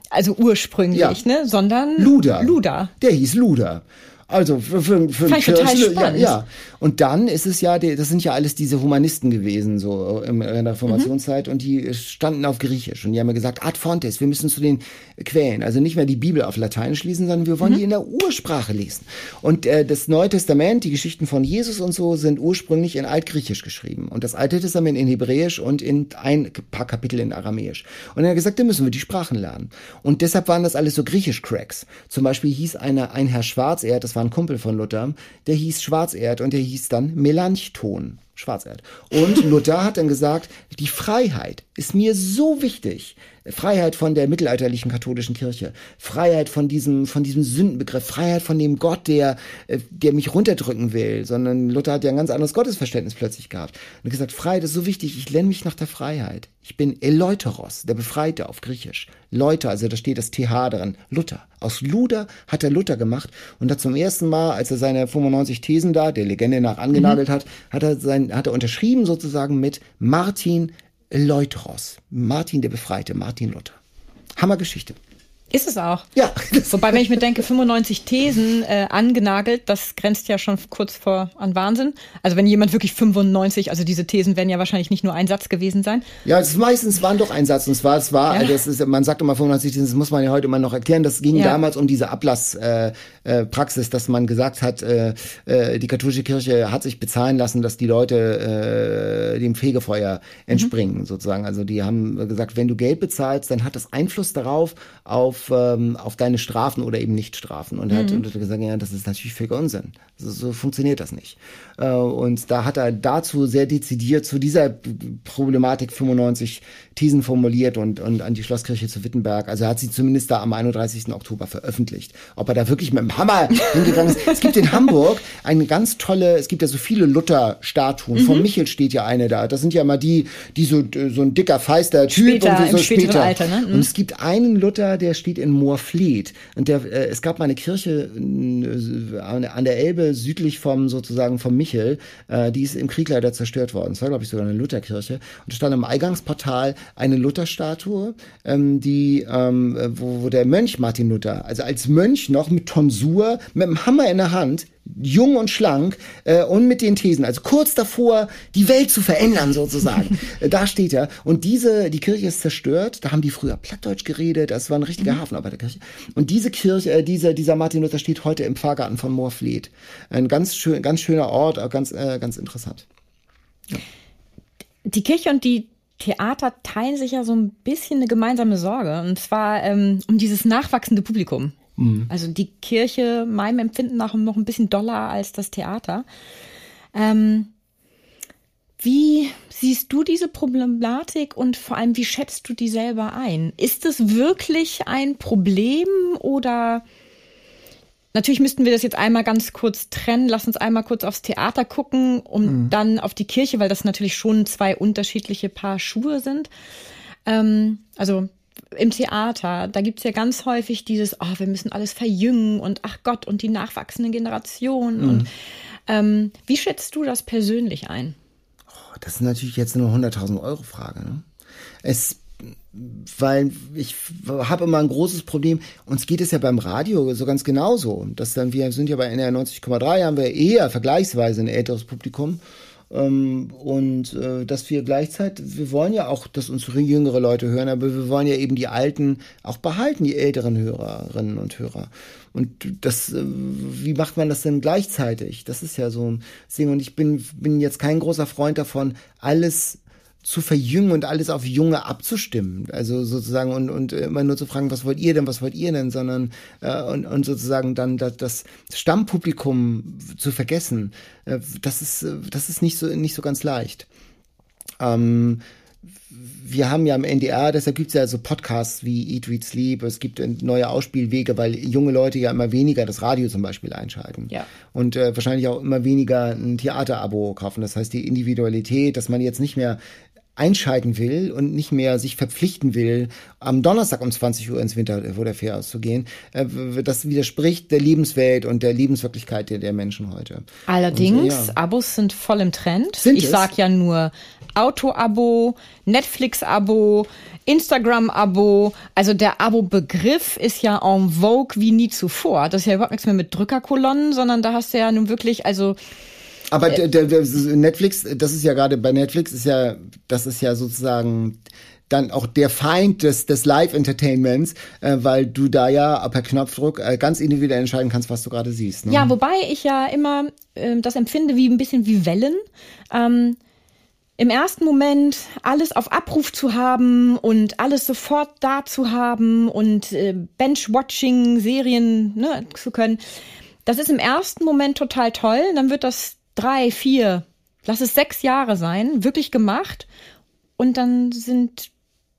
Also ursprünglich, Ja. ne? Sondern Luder. Luder. Der hieß Luder. Also für, für, für Fand ich total Kirche- ja, spannend. ja. Und dann ist es ja, das sind ja alles diese Humanisten gewesen, so im- in der Reformationszeit, und die standen auf Griechisch und die haben ja gesagt, ad fontes, wir müssen zu den Quellen, also nicht mehr die Bibel auf Lateinisch lesen, sondern wir wollen Mhm. die in der Ursprache lesen. Und äh, das Neue Testament, die Geschichten von Jesus und so, sind ursprünglich in Altgriechisch geschrieben und das Alte Testament in Hebräisch und in ein paar Kapitel in Aramäisch. Und er hat gesagt, da müssen wir die Sprachen lernen. Und deshalb waren das alles so Griechisch-Cracks. Zum Beispiel hieß einer, ein Herr Schwarzerd, das war ein Kumpel von Luther, der hieß Schwarzerd und der hieß dann Melanchthon. Schwarzerd. Und Luther hat dann gesagt, die Freiheit ist mir so wichtig. Freiheit von der mittelalterlichen katholischen Kirche, Freiheit von diesem, von diesem Sündenbegriff, Freiheit von dem Gott, der, äh, der mich runterdrücken will, sondern Luther hat ja ein ganz anderes Gottesverständnis plötzlich gehabt. Und hat gesagt, Freiheit ist so wichtig, ich lerne mich nach der Freiheit. Ich bin Eleuteros, der Befreite auf Griechisch. Leute, also da steht das TH dran. Luther. Aus Luder hat er Luther gemacht und hat zum ersten Mal, als er seine 95 Thesen da, der Legende nach angenagelt hat, hat er sein, hat er unterschrieben sozusagen mit Martin Eleuteros. Martin der Befreite, Martin Luther. Hammergeschichte. Ist es auch. Ja. Wobei, wenn ich mir denke, 95 Thesen äh, angenagelt, das grenzt ja schon kurz vor an Wahnsinn. Also wenn jemand wirklich 95, also diese Thesen werden ja wahrscheinlich nicht nur ein Satz gewesen sein. Ja, es meistens waren doch ein Satz und zwar, es war, Ja. das ist, man sagt immer 95, das muss man ja heute immer noch erklären. Das ging Ja. damals um diese Ablasspraxis, äh, äh, Praxis, dass man gesagt hat, äh, äh, die katholische Kirche hat sich bezahlen lassen, dass die Leute äh, dem Fegefeuer entspringen, sozusagen. Also die haben gesagt, wenn du Geld bezahlst, dann hat das Einfluss darauf auf ähm, auf deine Strafen oder eben Nichtstrafen. Und hat, und hat gesagt, ja, das ist natürlich völliger Unsinn. So, so funktioniert das nicht. Äh, und da hat er dazu sehr dezidiert zu dieser Problematik 95 Thesen formuliert und, und an die Schlosskirche zu Wittenberg. Also er hat sie zumindest da am 31. Oktober veröffentlicht. Ob er da wirklich mit dem Hammer <laughs> hingegangen ist. Es gibt in Hamburg eine ganz tolle, es gibt ja so viele Luther-Statuen. Von Michel steht ja eine da. Das sind ja mal die, die so, so ein dicker, feister Typ Später, und so im späteren später. Alter, ne? Mhm. Und es gibt einen Luther, der steht in Moorfleet. Und der, äh, es gab mal eine Kirche äh, an der Elbe südlich vom, sozusagen vom Michel, äh, die ist im Krieg leider zerstört worden. Es war, glaube ich, sogar eine Lutherkirche. Und da stand am Eingangsportal eine Lutherstatue, ähm, die, ähm, äh, wo, wo der Mönch Martin Luther, also als Mönch noch mit Tonsur, mit einem Hammer in der Hand, jung und schlank äh, und mit den Thesen, also kurz davor, die Welt zu verändern sozusagen. <laughs> Äh, da steht er. Und diese, die Kirche ist zerstört. Da haben die früher Plattdeutsch geredet. Das war ein richtiger Hafenarbeiterkirche. Und diese Kirche, äh, dieser, dieser Martin Luther steht heute im Pfarrgarten von Moorfleet. Ein ganz schön, ganz schöner Ort, auch ganz, äh, ganz interessant. Die Kirche und die Theater teilen sich ja so ein bisschen eine gemeinsame Sorge. Und zwar ähm, um dieses nachwachsende Publikum. Also die Kirche, meinem Empfinden nach, noch ein bisschen doller als das Theater. Ähm, wie siehst du diese Problematik und vor allem, wie schätzt du die selber ein? Ist es wirklich ein Problem oder Natürlich müssten wir das jetzt einmal ganz kurz trennen. Lass uns einmal kurz aufs Theater gucken und dann auf die Kirche, weil das natürlich schon zwei unterschiedliche Paar Schuhe sind. Ähm, also im Theater, da gibt's ja ganz häufig dieses, oh, wir müssen alles verjüngen und ach Gott und die nachwachsenden Generationen. Und ähm, wie schätzt du das persönlich ein? Das ist natürlich jetzt eine 100.000 Euro Frage. Ne? Es, weil ich habe immer ein großes Problem. Uns geht es ja beim Radio so ganz genauso. Dass dann wir sind ja bei NR 90,3 haben wir eher vergleichsweise ein älteres Publikum. Ähm, und äh, dass wir gleichzeitig, wir wollen ja auch, dass uns jüngere Leute hören, aber wir wollen ja eben die Alten auch behalten, die älteren Hörerinnen und Hörer. Und das, äh, wie macht man das denn gleichzeitig? Das ist ja so ein Ding. Und ich bin, bin jetzt kein großer Freund davon, alles zu verjüngen und alles auf Junge abzustimmen. Also sozusagen und, und immer nur zu fragen, was wollt ihr denn, was wollt ihr denn, sondern äh, und, und sozusagen dann das, das Stammpublikum zu vergessen, äh, das ist, das ist nicht so, nicht so ganz leicht. Ähm, wir haben ja am NDR, deshalb gibt's ja so Podcasts wie Eat, Read, Sleep, es gibt äh, neue Ausspielwege, weil junge Leute ja immer weniger das Radio zum Beispiel einschalten. Ja. Und äh, wahrscheinlich auch immer weniger ein Theaterabo kaufen. Das heißt, die Individualität, dass man jetzt nicht mehr einschalten will und nicht mehr sich verpflichten will, am Donnerstag um 20 Uhr ins Winter vor der Fähre zu gehen, äh, das widerspricht der Lebenswelt und der Lebenswirklichkeit der, der Menschen heute. Allerdings, Und, ja. Abos sind voll im Trend. Sind ich es? sag ja nur Auto-Abo, Netflix-Abo, Instagram-Abo. Also der Abo-Begriff ist ja en vogue wie nie zuvor. Das ist ja überhaupt nichts mehr mit Drückerkolonnen, sondern da hast du ja nun wirklich, also Aber der, der, der Netflix, das ist ja gerade bei Netflix, ist ja, das ist ja sozusagen dann auch der Feind des, des Live-Entertainments, äh, weil du da ja per Knopfdruck äh, ganz individuell entscheiden kannst, was du gerade siehst. Ne? Ja, wobei ich ja immer ähm, das empfinde wie ein bisschen wie Wellen. Ähm, Im ersten Moment alles auf Abruf zu haben und alles sofort da zu haben und äh, Bench-Watching, Serien ne, zu können, das ist im ersten Moment total toll. Dann wird das drei, vier, lass es sechs Jahre sein, wirklich gemacht. Und dann sind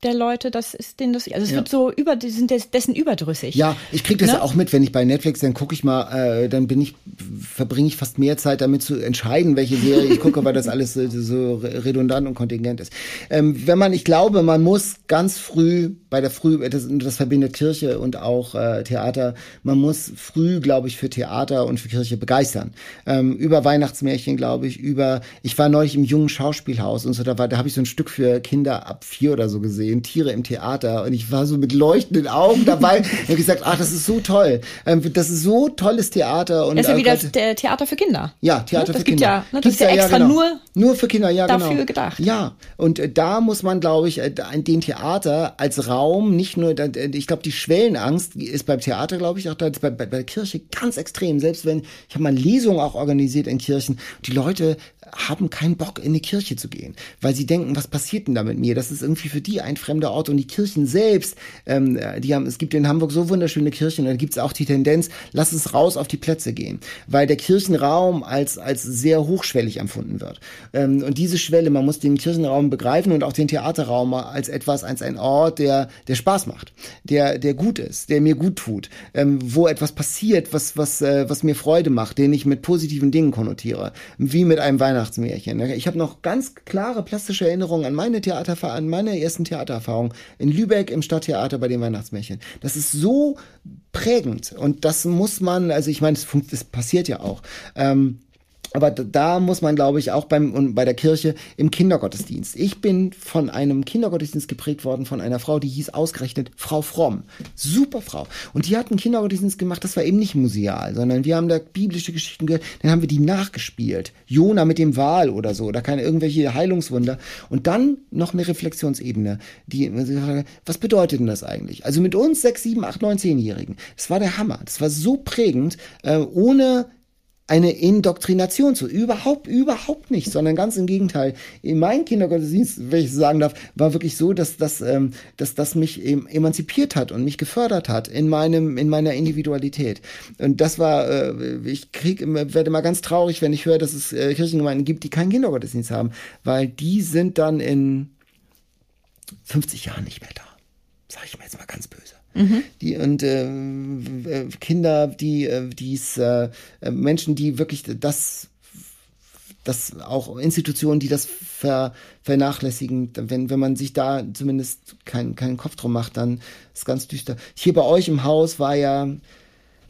der Leute, das ist denen das, also es Ja. wird so über, die sind des- dessen überdrüssig. Ja, ich krieg das Ne? ja auch mit, wenn ich bei Netflix, dann gucke ich mal, äh, dann bin ich, verbringe ich fast mehr Zeit damit zu entscheiden, welche Serie ich gucke, weil das alles so, so redundant und kontingent ist. Ähm, wenn man, ich glaube, man muss ganz früh bei der früh, das, das verbindet Kirche und auch äh, Theater, man muss früh, glaube ich, für Theater und für Kirche begeistern. Ähm, über Weihnachtsmärchen, glaube ich, über, ich war neulich im jungen Schauspielhaus und so, da war, da habe ich so ein Stück für Kinder ab vier oder so gesehen, Tiere im Theater und ich war so mit leuchtenden Augen dabei <laughs> und habe gesagt, ach, das ist so toll. Ähm, das ist so tolles Theater und Das ist ja äh, wie das Gott- der Theater für Kinder. ja, Theater Ne, für Kinder. ja, ne, das ist ja extra genau. nur nur für Kinder, ja dafür genau. gedacht. Ja, und äh, da muss man, glaube ich, äh, den Theater als Raum nicht nur, ich glaube, die Schwellenangst ist beim Theater, glaube ich, auch da, bei, bei, bei der Kirche ganz extrem. Selbst wenn, ich habe mal Lesungen auch organisiert in Kirchen, die Leute haben keinen Bock, in die Kirche zu gehen, weil sie denken, was passiert denn da mit mir? Das ist irgendwie für die ein fremder Ort und die Kirchen selbst, ähm, äh, die haben, es gibt in Hamburg so wunderschöne Kirchen, und da gibt's auch die Tendenz, lass uns raus auf die Plätze gehen, weil der Kirchenraum als, als sehr hochschwellig empfunden wird. Ähm, und diese Schwelle, man muss den Kirchenraum begreifen und auch den Theaterraum als etwas, als ein Ort, der, der Spaß macht, der, der gut ist, der mir gut tut, ähm, wo etwas passiert, was, was, äh, was mir Freude macht, den ich mit positiven Dingen konnotiere, wie mit einem Weihnachtsmärchen. ne? Ich habe noch ganz klare plastische Erinnerungen an meine Theater, an meine ersten Theatererfahrung in Lübeck im Stadttheater bei den Weihnachtsmärchen. Das ist so prägend und das muss man, also ich meine, das passiert ja auch. Ähm, aber da- muss man, glaube ich, auch beim und bei der Kirche im Kindergottesdienst. Ich bin von einem Kindergottesdienst geprägt worden von einer Frau, die hieß ausgerechnet Frau Fromm. Super Frau. Und die hat einen Kindergottesdienst gemacht, das war eben nicht museal, sondern wir haben da biblische Geschichten gehört, dann haben wir die nachgespielt. Jona mit dem Wal oder so, da keine irgendwelche Heilungswunder. Und dann noch eine Reflexionsebene, die, was bedeutet denn das eigentlich? Also mit uns sechs, sieben, acht, neun, zehnjährigen. Das war der Hammer. Das war so prägend, äh, ohne eine Indoktrination zu. Überhaupt, überhaupt nicht, sondern ganz im Gegenteil. In meinem Kindergottesdienst, wenn ich sagen darf, war wirklich so, dass das, ähm, dass das mich em- emanzipiert hat und mich gefördert hat in meinem, in meiner Individualität. Und das war, äh, ich krieg, immer- werde mal ganz traurig, wenn ich höre, dass es äh, Kirchengemeinden gibt, die keinen Kindergottesdienst haben, weil die sind dann in 50 Jahren nicht mehr da. Sag ich mir jetzt mal ganz böse. Die und äh, äh, Kinder, die äh, dies äh, äh, Menschen, die wirklich das das auch Institutionen, die das ver, vernachlässigen, wenn, wenn man sich da zumindest keinen keinen Kopf drum macht, dann ist ganz düster. Hier bei euch im Haus war ja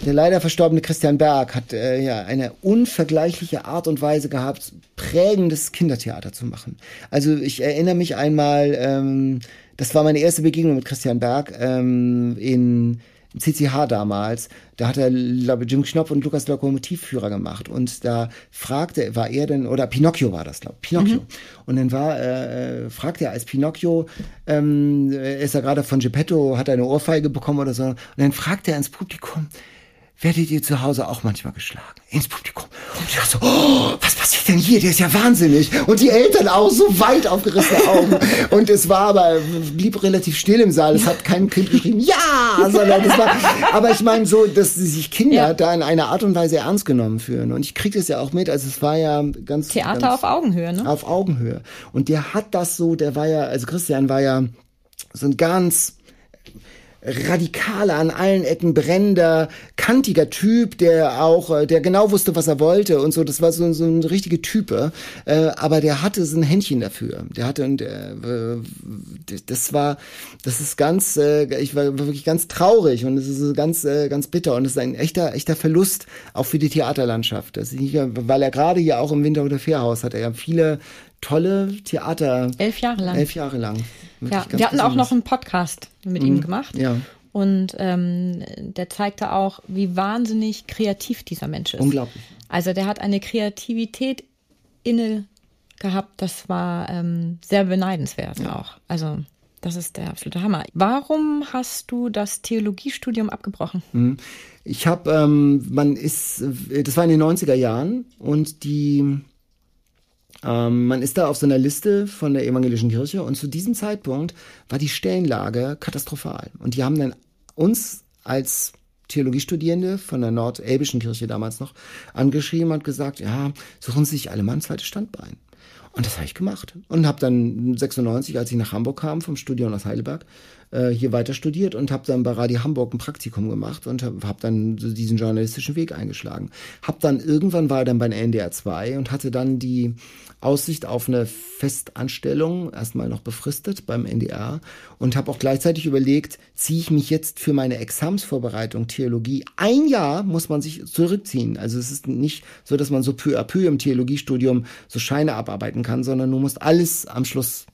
der leider verstorbene Christian Berg hat äh, ja eine unvergleichliche Art und Weise gehabt, prägendes Kindertheater zu machen. Also ich erinnere mich einmal, ähm, das war meine erste Begegnung mit Christian Berg ähm, in CCH damals, da hat er, glaube ich, Jim Knopf und Lukas Lokomotivführer gemacht. Und da fragte, war er denn, oder Pinocchio war das, glaube ich, Pinocchio. Und dann war, äh, fragte er als Pinocchio, ähm, ist er gerade von Geppetto, hat er eine Ohrfeige bekommen oder so, und dann fragte er ins Publikum, werdet ihr zu Hause auch manchmal geschlagen? Ins Publikum. Und ich dachte so, oh, was passiert denn hier? Der ist ja wahnsinnig. Und die Eltern auch so weit aufgerissene Augen. Und es war aber, blieb relativ still im Saal. Es hat kein Kind geschrien, ja, sondern es war, aber ich meine so, dass sich Kinder Ja. da in einer Art und Weise ernst genommen fühlen. Und ich kriege das ja auch mit. Also es war ja ganz, Theater ganz auf Augenhöhe, ne? auf Augenhöhe. Und der hat das so, der war ja, also Christian war ja so ein ganz radikaler an allen Ecken, brennender, kantiger Typ, der auch, äh, der genau wusste, was er wollte und so. Das war so, so ein richtige Type. Äh, aber der hatte so ein Händchen dafür. Der hatte und äh, das war, das ist ganz, äh, ich war wirklich ganz traurig und es ist ganz, äh, ganz bitter und es ist ein echter, echter Verlust auch für die Theaterlandschaft. Das ist nicht, weil er gerade hier auch im Winter- oder Fährhaus hat er ja viele tolle Theater. Elf Jahre lang. Elf Jahre lang. Ja, wir hatten auch noch einen Podcast mit ihm gemacht. Ja. Und ähm, der zeigte auch, wie wahnsinnig kreativ dieser Mensch ist. Unglaublich. Also der hat eine Kreativität inne gehabt, das war ähm, sehr beneidenswert auch. Also das ist der absolute Hammer. Warum hast du das Theologiestudium abgebrochen? Ich habe, ähm, man ist, das war in den 90er Jahren und die, ähm, man ist da auf so einer Liste von der evangelischen Kirche und zu diesem Zeitpunkt war die Stellenlage katastrophal. Und die haben dann uns als Theologiestudierende von der Nordelbischen Kirche damals noch angeschrieben und gesagt, ja, suchen Sie sich alle mal ein zweites Standbein. Und das habe ich gemacht und habe dann 96, als ich nach Hamburg kam vom Studium aus Heidelberg, äh, hier weiter studiert und habe dann bei Radio Hamburg ein Praktikum gemacht und habe hab dann diesen journalistischen Weg eingeschlagen. Hab dann irgendwann war dann bei NDR 2 und hatte dann die Aussicht auf eine Festanstellung, erstmal noch befristet beim NDR und habe auch gleichzeitig überlegt, ziehe ich mich jetzt für meine Examsvorbereitung Theologie ein Jahr muss man sich zurückziehen. Also es ist nicht so, dass man so peu à peu im Theologiestudium so Scheine abarbeiten kann, sondern du musst alles am Schluss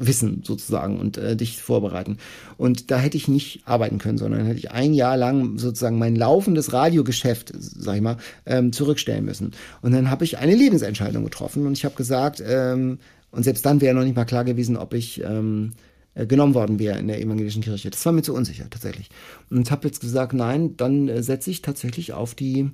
wissen sozusagen und äh, dich vorbereiten. Und da hätte ich nicht arbeiten können, sondern hätte ich ein Jahr lang sozusagen mein laufendes Radiogeschäft, sag ich mal, ähm, zurückstellen müssen. Und dann habe ich eine Lebensentscheidung getroffen und ich habe gesagt, ähm, und selbst dann wäre noch nicht mal klar gewesen, ob ich ähm, äh, genommen worden wäre in der evangelischen Kirche. Das war mir zu unsicher tatsächlich. Und habe jetzt gesagt, nein, dann äh, setze ich tatsächlich auf die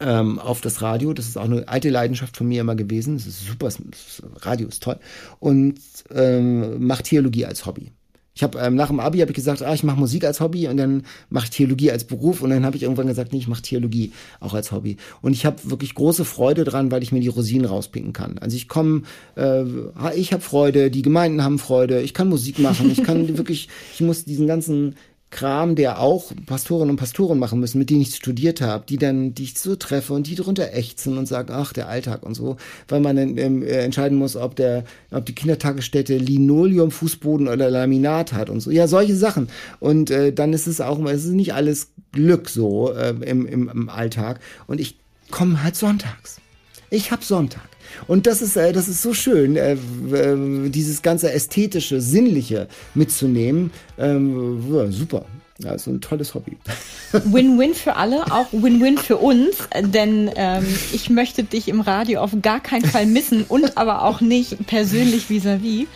ähm, auf das Radio. Das ist auch eine alte Leidenschaft von mir immer gewesen. Das ist super, das Radio ist toll. Und ähm, mache Theologie als Hobby. Ich habe ähm, nach dem Abi habe ich gesagt, ah, ich mache Musik als Hobby und dann mache ich Theologie als Beruf und dann habe ich irgendwann gesagt, nee, ich mache Theologie auch als Hobby. Und ich habe wirklich große Freude dran, weil ich mir die Rosinen rauspicken kann. Also ich komme, äh, ich habe Freude, die Gemeinden haben Freude, ich kann Musik machen, ich kann <laughs> wirklich, ich muss diesen ganzen Kram, der auch Pastoren und Pastoren machen müssen, mit denen ich studiert habe, die dann, die ich so treffe und die drunter ächzen und sagen, ach, der Alltag und so, weil man dann ähm, äh, entscheiden muss, ob der, ob die Kindertagesstätte Linoleum, Fußboden oder Laminat hat und so. Ja, solche Sachen. Und äh, dann ist es auch, es ist nicht alles Glück so äh, im, im, im Alltag. Und ich komme halt sonntags. Ich hab Sonntag. Und das ist, äh, das ist so schön, äh, äh, dieses ganze ästhetische, sinnliche mitzunehmen. Ähm, super. Ja, so ein tolles Hobby. <laughs> Win-win für alle, auch Win-win für uns, denn ähm, ich möchte dich im Radio auf gar keinen Fall missen <laughs> und aber auch nicht persönlich vis-à-vis. -vis.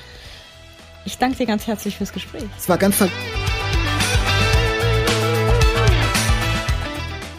Ich danke dir ganz herzlich fürs Gespräch. Es war ganz